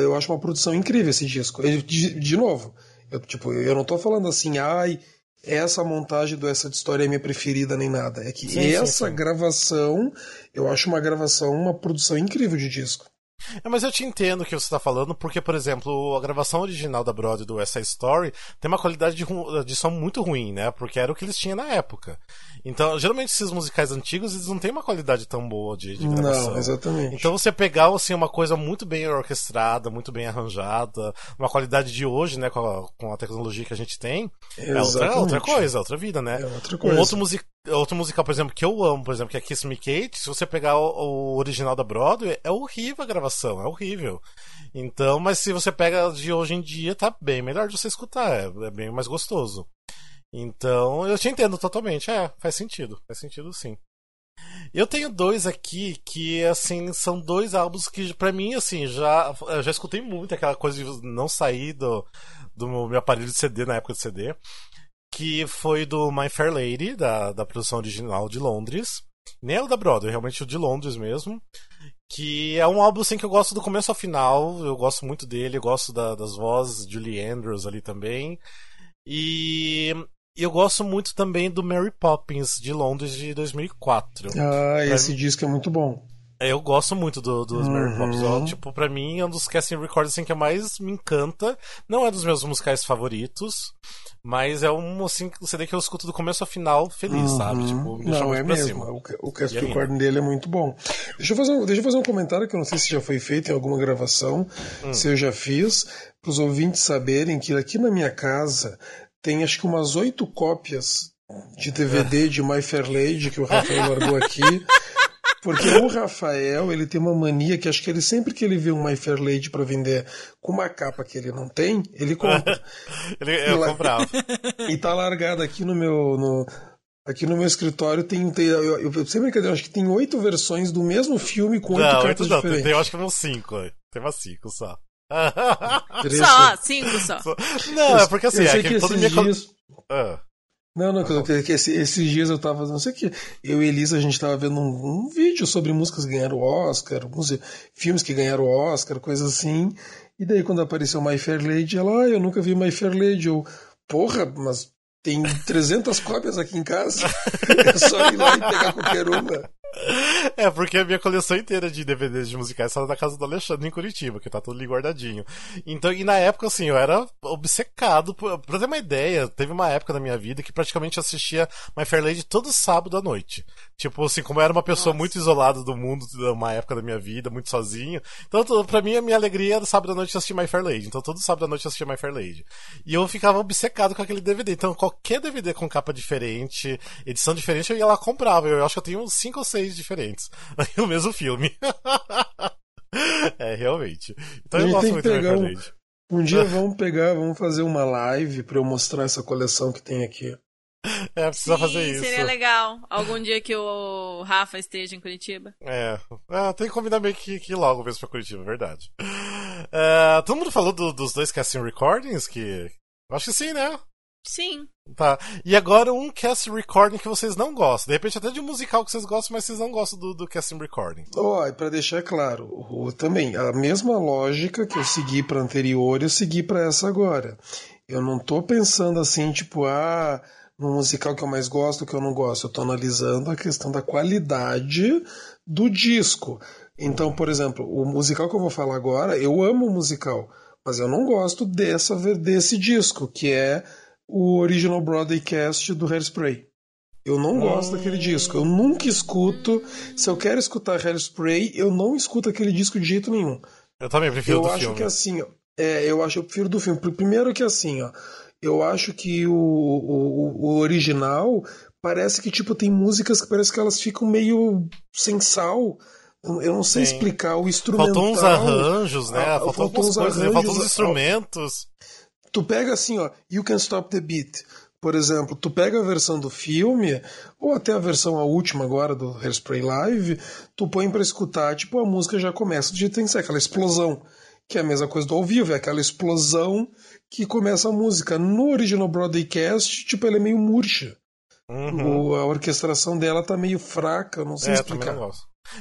Eu acho uma produção incrível esse disco. De, de novo, eu, tipo, eu não tô falando assim, ai, essa montagem do Essa de História é minha preferida nem nada. É que sim, essa sim, sim. gravação, eu acho uma gravação, uma produção incrível de disco. É, mas eu te entendo o que você está falando, porque, por exemplo, a gravação original da Broadway do West Side Story tem uma qualidade de, de som muito ruim, né? Porque era o que eles tinham na época. Então, geralmente esses musicais antigos, eles não têm uma qualidade tão boa de, de gravação. Não, exatamente. Então você pegar, assim, uma coisa muito bem orquestrada, muito bem arranjada, uma qualidade de hoje, né, com a, com a tecnologia que a gente tem, é outra, outra coisa, outra vida, né? É outra coisa. Um outro, music, outro musical, por exemplo, que eu amo, por exemplo, que é Kiss Me Kate, se você pegar o, o original da Broadway, é horrível a gravação, é horrível. Então, mas se você pega de hoje em dia, tá bem melhor de você escutar, é, é bem mais gostoso. Então, eu te entendo totalmente. É, faz sentido. Faz sentido sim. Eu tenho dois aqui que, assim, são dois álbuns que, para mim, assim, já, já escutei muito aquela coisa de não sair do, do meu aparelho de CD na época de CD. Que foi do My Fair Lady, da, da produção original de Londres. Nem é o da Broadway, realmente o de Londres mesmo. Que é um álbum assim que eu gosto do começo ao final. Eu gosto muito dele, eu gosto da, das vozes, Julie Andrews ali também. E eu gosto muito também do Mary Poppins de Londres de 2004. Ah, esse pra... disco é muito bom. Eu gosto muito do, dos uhum. Mary Poppins. Tipo, pra mim é um dos casting records assim, que mais me encanta. Não é dos meus musicais favoritos, mas é um assim, CD que eu escuto do começo ao final feliz, uhum. sabe? Tipo, me não, é mesmo. Cima. O, o cast é record dele é muito bom. Deixa eu, fazer um, deixa eu fazer um comentário que eu não sei se já foi feito em alguma gravação, hum. se eu já fiz, para os ouvintes saberem que aqui na minha casa tem acho que umas oito cópias de DVD de My Fair Lady que o Rafael largou aqui. Porque o Rafael, ele tem uma mania que acho que ele sempre que ele vê um My Fair Lady para vender com uma capa que ele não tem, ele compra. ele, eu comprava. E tá largado aqui no meu no, aqui no meu escritório tem, tem eu, eu sempre que eu acho que tem oito versões do mesmo filme com oito não, cartas não, diferentes. Tem, eu acho que tem uns cinco, tem umas cinco só. só, cinco só. Não, é porque assim, eu é que, que todo minha... dias... Ah. Não, não, que, que esse, esses dias eu tava, não sei o que, eu e Elisa, a gente tava vendo um, um, vídeo sobre músicas que ganharam Oscar, filmes que ganharam Oscar, coisas assim, e daí quando apareceu My Fair Lady, ela, ah, eu nunca vi My Fair Lady, eu, porra, mas tem 300 cópias aqui em casa, é só ir lá e pegar qualquer uma. É, porque a minha coleção inteira de DVDs de musicais está na casa do Alexandre em Curitiba, que tá tudo ali guardadinho. Então, e na época, assim, eu era obcecado. Por, pra ter uma ideia, teve uma época da minha vida que praticamente assistia My Fair Lady todo sábado à noite. Tipo, assim, como eu era uma pessoa Nossa. muito isolada do mundo, uma época da minha vida, muito sozinho. Então, pra mim, a minha alegria era sábado à noite assistir My Fair Lady. Então, todo sábado à noite eu assistia My Fair Lady. E eu ficava obcecado com aquele DVD. Então, qualquer DVD com capa diferente, edição diferente, eu ia lá comprava. Eu acho que eu tenho uns 5 ou 6 diferentes. o mesmo filme. é, realmente. Então, eu gosto muito de My Fair Lady. Um dia vamos pegar, vamos fazer uma live para eu mostrar essa coleção que tem aqui. É, precisa Sim, fazer isso. Seria legal. Algum dia que o Rafa esteja em Curitiba. É, é tem que combinar meio que, que logo mesmo pra Curitiba, é verdade. É, todo mundo falou do, dos dois casting recordings, que. Acho que sim, né? Sim. Tá. E agora um cast recording que vocês não gostam. De repente até de um musical que vocês gostam, mas vocês não gostam do, do casting recording. Ó, oh, para deixar claro, o, também, a mesma lógica que eu segui pra anterior, eu segui para essa agora. Eu não tô pensando assim, tipo, ah, no musical que eu mais gosto, que eu não gosto. Eu tô analisando a questão da qualidade do disco. Então, por exemplo, o musical que eu vou falar agora, eu amo o musical, mas eu não gosto dessa, desse disco, que é o original Broadway cast do Hairspray. Eu não gosto daquele disco. Eu nunca escuto. Se eu quero escutar Hairspray, eu não escuto aquele disco de jeito nenhum. Eu também prefiro eu do acho filme. que assim, é, eu acho eu prefiro do filme. Primeiro que assim, ó, eu acho que o, o, o original parece que tipo tem músicas que parece que elas ficam meio sem sal. Eu não sei Sim. explicar o instrumental. Faltou uns arranjos, né? Ah, faltou, faltou uns coisas, arranjos, faltou uns instrumentos. Tu pega assim, ó, You Can Stop the Beat. Por exemplo, tu pega a versão do filme, ou até a versão a última agora do Hairspray Live, tu põe para escutar, tipo, a música já começa do jeito que tem que ser, aquela explosão. Que é a mesma coisa do ao vivo, é aquela explosão que começa a música. No original Broadcast, tipo, ela é meio murcha. Uhum. O, a orquestração dela tá meio fraca, não sei é, explicar. Não.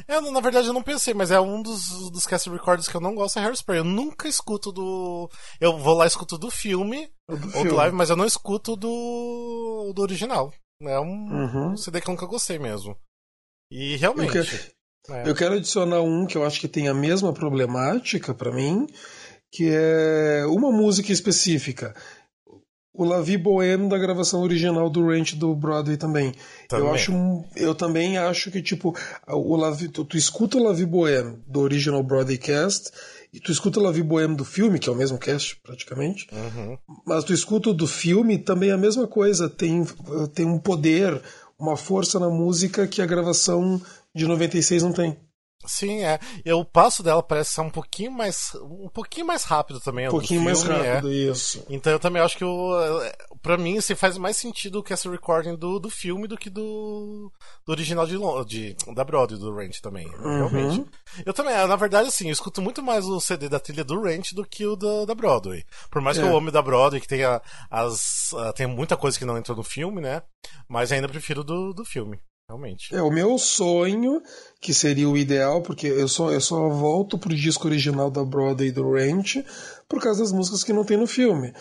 Eu, na verdade, eu não pensei, mas é um dos, dos cast records que eu não gosto é Hairspray. Eu nunca escuto do. Eu vou lá e escuto do filme, do ou filme. do live, mas eu não escuto do, do original. É um, uhum. CD que eu nunca gostei mesmo. E realmente. Eu quero, é. eu quero adicionar um que eu acho que tem a mesma problemática para mim, que é uma música específica o Lavi Bohème da gravação original do Ranch do Broadway também. também. Eu acho, eu também acho que tipo o Lavi, tu, tu escuta o Lavi Bohème do original Broadway cast e tu escuta o Lavi Bohème do filme, que é o mesmo cast praticamente, uhum. mas tu escuta o do filme também é a mesma coisa, tem tem um poder, uma força na música que a gravação de 96 não tem. Sim, é. E o passo dela parece ser um pouquinho mais. Um pouquinho mais rápido também. Um pouquinho filme, mais rápido, é. isso. Então eu também acho que o. Pra mim, assim, faz mais sentido que essa recording do, do filme do que do, do original de, de da Broadway, do Ranch também. Uhum. Realmente. Eu também, na verdade, assim, eu escuto muito mais o CD da trilha do Ranch do que o da, da Broadway. Por mais é. que eu ame da Broadway, que tenha as. tem muita coisa que não entrou no filme, né? Mas ainda prefiro do, do filme. Realmente. É o meu sonho, que seria o ideal, porque eu só, eu só volto pro disco original da Broadway do Ranch por causa das músicas que não tem no filme.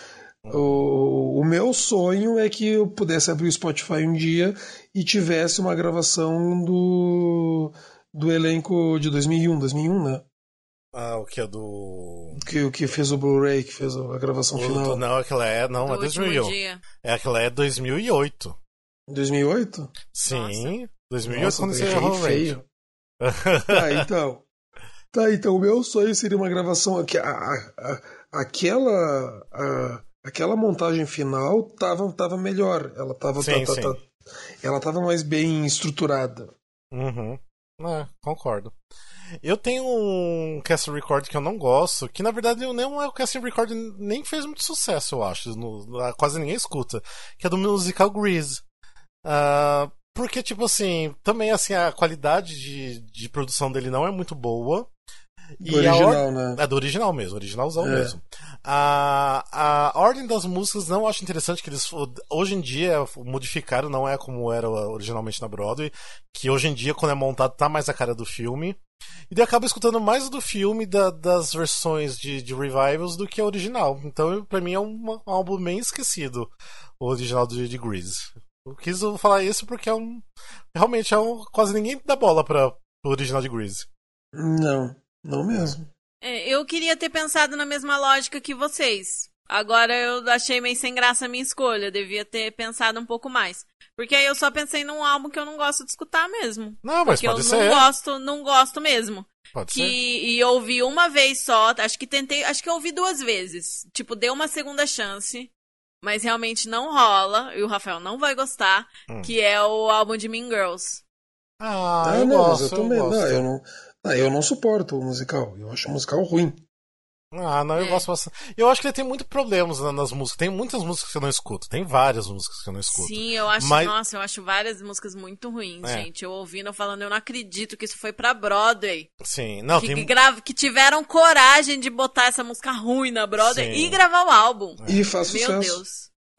O, o meu sonho é que eu pudesse abrir o Spotify um dia e tivesse uma gravação do, do elenco de 2001, 2001, né? Ah, o que é do. Que, o que fez o Blu-ray, que fez a gravação o, final. Não, aquela é. Não, do é 2001. É aquela é 2008. 2008? Sim, Nossa. 2008 Nossa, quando você errou feio. tá, então. Tá, então o meu sonho seria uma gravação aqui. A, a, aquela. A, aquela montagem final tava, tava melhor. Ela tava, sim, tá, sim. Tá, ela tava mais bem estruturada. Uhum. É, concordo. Eu tenho um cast record que eu não gosto, que na verdade não é o cast record nem fez muito sucesso, eu acho. No, quase ninguém escuta. Que é do musical Grease. Uh, porque, tipo assim, também assim, a qualidade de, de produção dele não é muito boa. Do e original, né? É do original mesmo, originalzão é. mesmo. A, a ordem das músicas não acho interessante que eles hoje em dia modificaram, não é como era originalmente na Broadway, que hoje em dia quando é montado tá mais a cara do filme. E daí acaba escutando mais do filme da, das versões de, de revivals do que a original. Então, para mim é um, um álbum bem esquecido, o original de, de Grease. Eu quis falar isso porque é um. Realmente é um. Quase ninguém dá bola para o original de Grease. Não, não mesmo. É, eu queria ter pensado na mesma lógica que vocês. Agora eu achei meio sem graça a minha escolha. Eu devia ter pensado um pouco mais. Porque aí eu só pensei num álbum que eu não gosto de escutar mesmo. Não, mas porque pode eu ser. não gosto, não gosto mesmo. Pode que, ser. E ouvi uma vez só, acho que tentei, acho que eu ouvi duas vezes. Tipo, dei uma segunda chance mas realmente não rola, e o Rafael não vai gostar, hum. que é o álbum de Mean Girls. Ah, ah eu não, gosto, eu também, eu, não, eu não, ah, eu não suporto o musical, eu acho o musical ruim. Ah, não, eu É. gosto bastante. Eu acho que ele tem muitos problemas na- nas músicas. Tem muitas músicas que eu não escuto. Tem várias músicas que eu não escuto. Sim, eu acho, Mas- nossa, eu acho várias músicas muito ruins, É. gente. Eu ouvindo, eu falando, eu não acredito que isso foi pra Broadway. Sim, não, que, tem. que grava- que tiveram coragem de botar essa música ruim na Broadway Sim. e gravar o álbum. E faz Meu sucesso. Deus.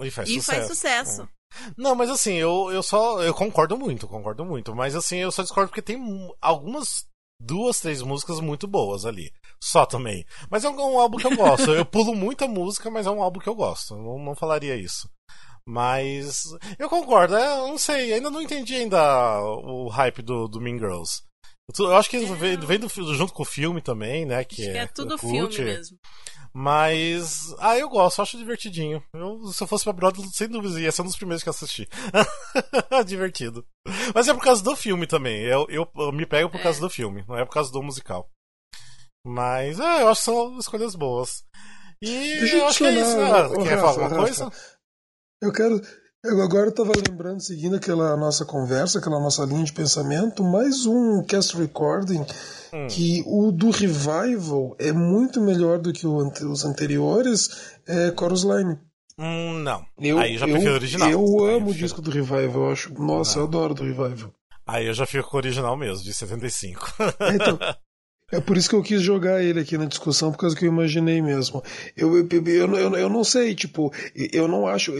E faz E sucesso. faz sucesso. Não, mas assim, eu, eu só. Eu concordo muito, concordo muito. Mas assim, eu só discordo porque tem algumas. Duas, três músicas muito boas ali. Só também. Mas é um, um álbum que eu gosto. eu pulo muita música, mas é um álbum que eu gosto. Não, não falaria isso. Mas. Eu concordo, é, não sei, ainda não entendi ainda o hype do, do Mean Girls. Eu acho que vem, vem do, junto com o filme também, né? Que Acho que é tudo filme mesmo. Mas. Ah, eu gosto, acho divertidinho. Eu, se eu fosse pra Broadway, sem dúvida, ia ser um dos primeiros que eu assisti. Divertido. Mas é por causa do filme também. Eu, eu, eu me pego por É. causa do filme, não é por causa do musical. Mas é, eu acho que são escolhas boas. E Deixa eu eu acho que é isso. Ah, ô, quer Rafa, falar alguma Rafa. coisa? Eu quero. Eu agora estava lembrando, seguindo aquela nossa conversa, aquela nossa linha de pensamento, mais um cast recording Hum. que o do Revival é muito melhor do que o ante- os anteriores, é Chorus Line. Hum, não. Eu, Aí já eu, prefiro o original. Eu Aí amo o prefiro. disco do Revival, eu acho. Nossa, eu adoro do Revival. Aí eu já fico com o original mesmo, de 75. Então, é por isso que eu quis jogar ele aqui na discussão, por causa que eu imaginei mesmo. Eu, eu, eu, eu, não sei, tipo, eu não acho,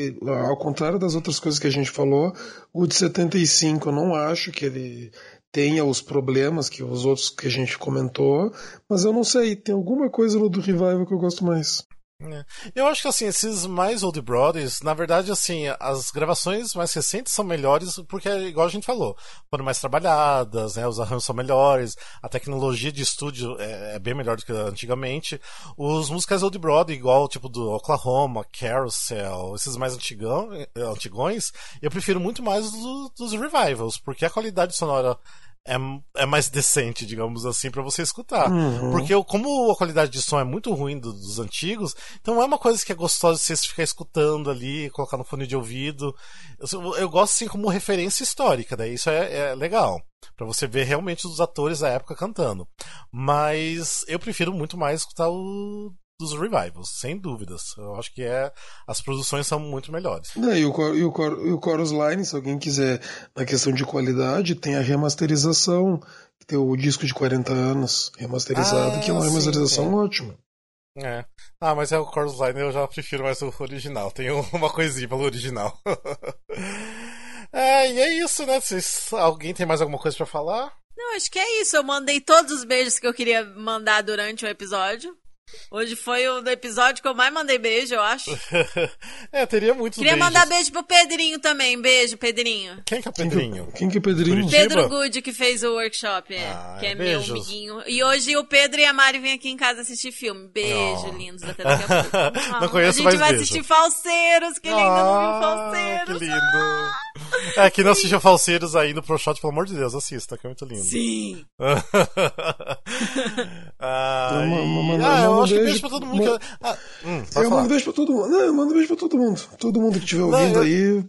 ao contrário das outras coisas que a gente falou, o de 75 eu não acho que ele tenha os problemas que os outros que a gente comentou, mas eu não sei, tem alguma coisa no do Revival que eu gosto mais. É. Eu acho que assim, esses mais old brothers, na verdade, assim, as gravações mais recentes são melhores porque, igual a gente falou, foram mais trabalhadas, né? Os arranjos são melhores, a tecnologia de estúdio é, é bem melhor do que antigamente. Os musicais old brother, igual tipo do Oklahoma, Carousel, esses mais antigão, eh, antigões, eu prefiro muito mais do- dos revivals, porque a qualidade sonora é, é mais decente, digamos assim, pra você escutar. Uhum. Porque eu- como a qualidade de som é muito ruim do- dos antigos, então é uma coisa que é gostosa de você ficar escutando ali, colocar no fone de ouvido. Eu, eu gosto assim como referência histórica, daí isso é, é legal. Pra você ver realmente os atores da época cantando. Mas eu prefiro muito mais escutar o dos revivals, sem dúvidas. Eu acho que é as produções são muito melhores. É, e, o, e, o, e o Chorus Line, se alguém quiser, na questão de qualidade, tem a remasterização, que tem o disco de 40 anos remasterizado, Ah, que é uma sim, remasterização sim. ótima. É. Ah, mas é o Chorus Line, eu já prefiro mais o original. Tem um- uma coisinha pelo original. é, e é isso, né? Vocês, alguém tem mais alguma coisa pra falar? Não, acho que é isso. Eu mandei todos os beijos que eu queria mandar durante o episódio. Hoje foi o episódio que eu mais mandei beijo, eu acho. é, teria muitos Queria beijos. mandar beijo pro Pedrinho também. Beijo, Pedrinho. Quem que é o que, Pedrinho? quem que é Pedrinho? Curitiba? Pedro Good que fez o workshop, é. Ah, que é beijos. meu amiguinho. E hoje o Pedro e a Mari vêm aqui em casa assistir filme. Beijo, Oh. lindos. Até daqui a pouco. Não Ah, conheço A gente mais vai beijo. assistir Falseiros, que ele ainda não viu Ah, Falseiros. Que lindo. É, quem não assistiu Falseiros aí no Pro Shot, pelo amor de Deus, assista, que é muito lindo. Sim. ah, Eu ah, eu mando acho que beijo- beijo pra todo mundo. mando- que- Ah, hum, Eu falar. mando beijo pra todo mundo. Não, eu mando beijo pra todo mundo. Todo mundo que estiver Não, ouvindo eu- aí.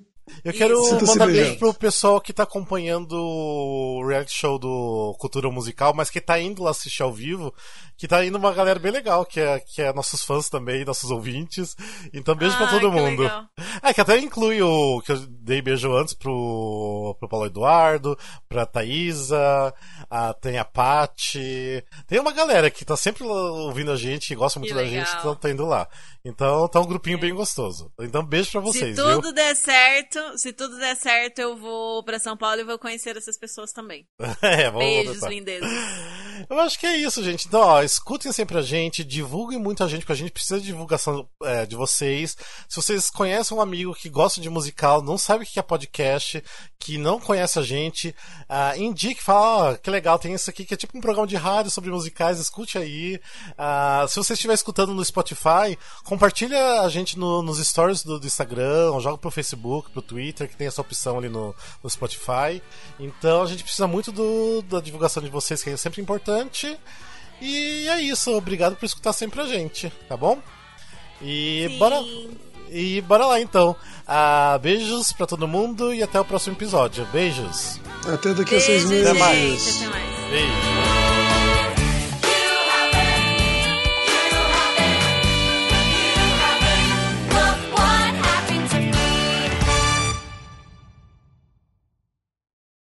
Eu quero Sinta-se mandar beijo pro pessoal que tá acompanhando o reality show do Cultura Musical, mas que tá indo lá assistir ao vivo, que tá indo uma galera bem legal, que é, que é nossos fãs também, nossos ouvintes. Então beijo pra Ai, todo mundo. legal. Ah, que até inclui o que eu dei beijo antes pro, pro Paulo Eduardo, pra Thaísa, a, tem a Paty. Tem uma galera que tá sempre lá ouvindo a gente, que gosta muito Que da legal. gente, que tá, tá indo lá. Então tá um grupinho bem gostoso. Então beijo pra vocês, se viu? tudo der certo, se tudo der certo, eu vou pra São Paulo e vou conhecer essas pessoas também. é, vamos Beijos, lindezas. Eu acho que é isso, gente. Então, ó, escutem sempre a gente, divulguem muito a gente, porque a gente precisa de divulgação é, de vocês. Se vocês conhecem um amigo que gosta de musical, não sabe o que é podcast, que não conhece a gente, ah, indique, fala, ó, que legal, tem isso aqui que é tipo um programa de rádio sobre musicais, escute aí. Ah, se você estiver escutando no Spotify, compartilha a gente no- nos stories do, do Instagram, ou joga pro Facebook, pro Twitter, que tem essa opção ali no, no Spotify. Então a gente precisa muito do- da divulgação de vocês, que é sempre importante. E é isso, obrigado por escutar sempre a gente, tá bom? E Sim. bora. E bora lá então. Ah, beijos pra todo mundo e até o próximo episódio. Beijos. Até daqui a seis meses. Até mais. Até mais. Beijo.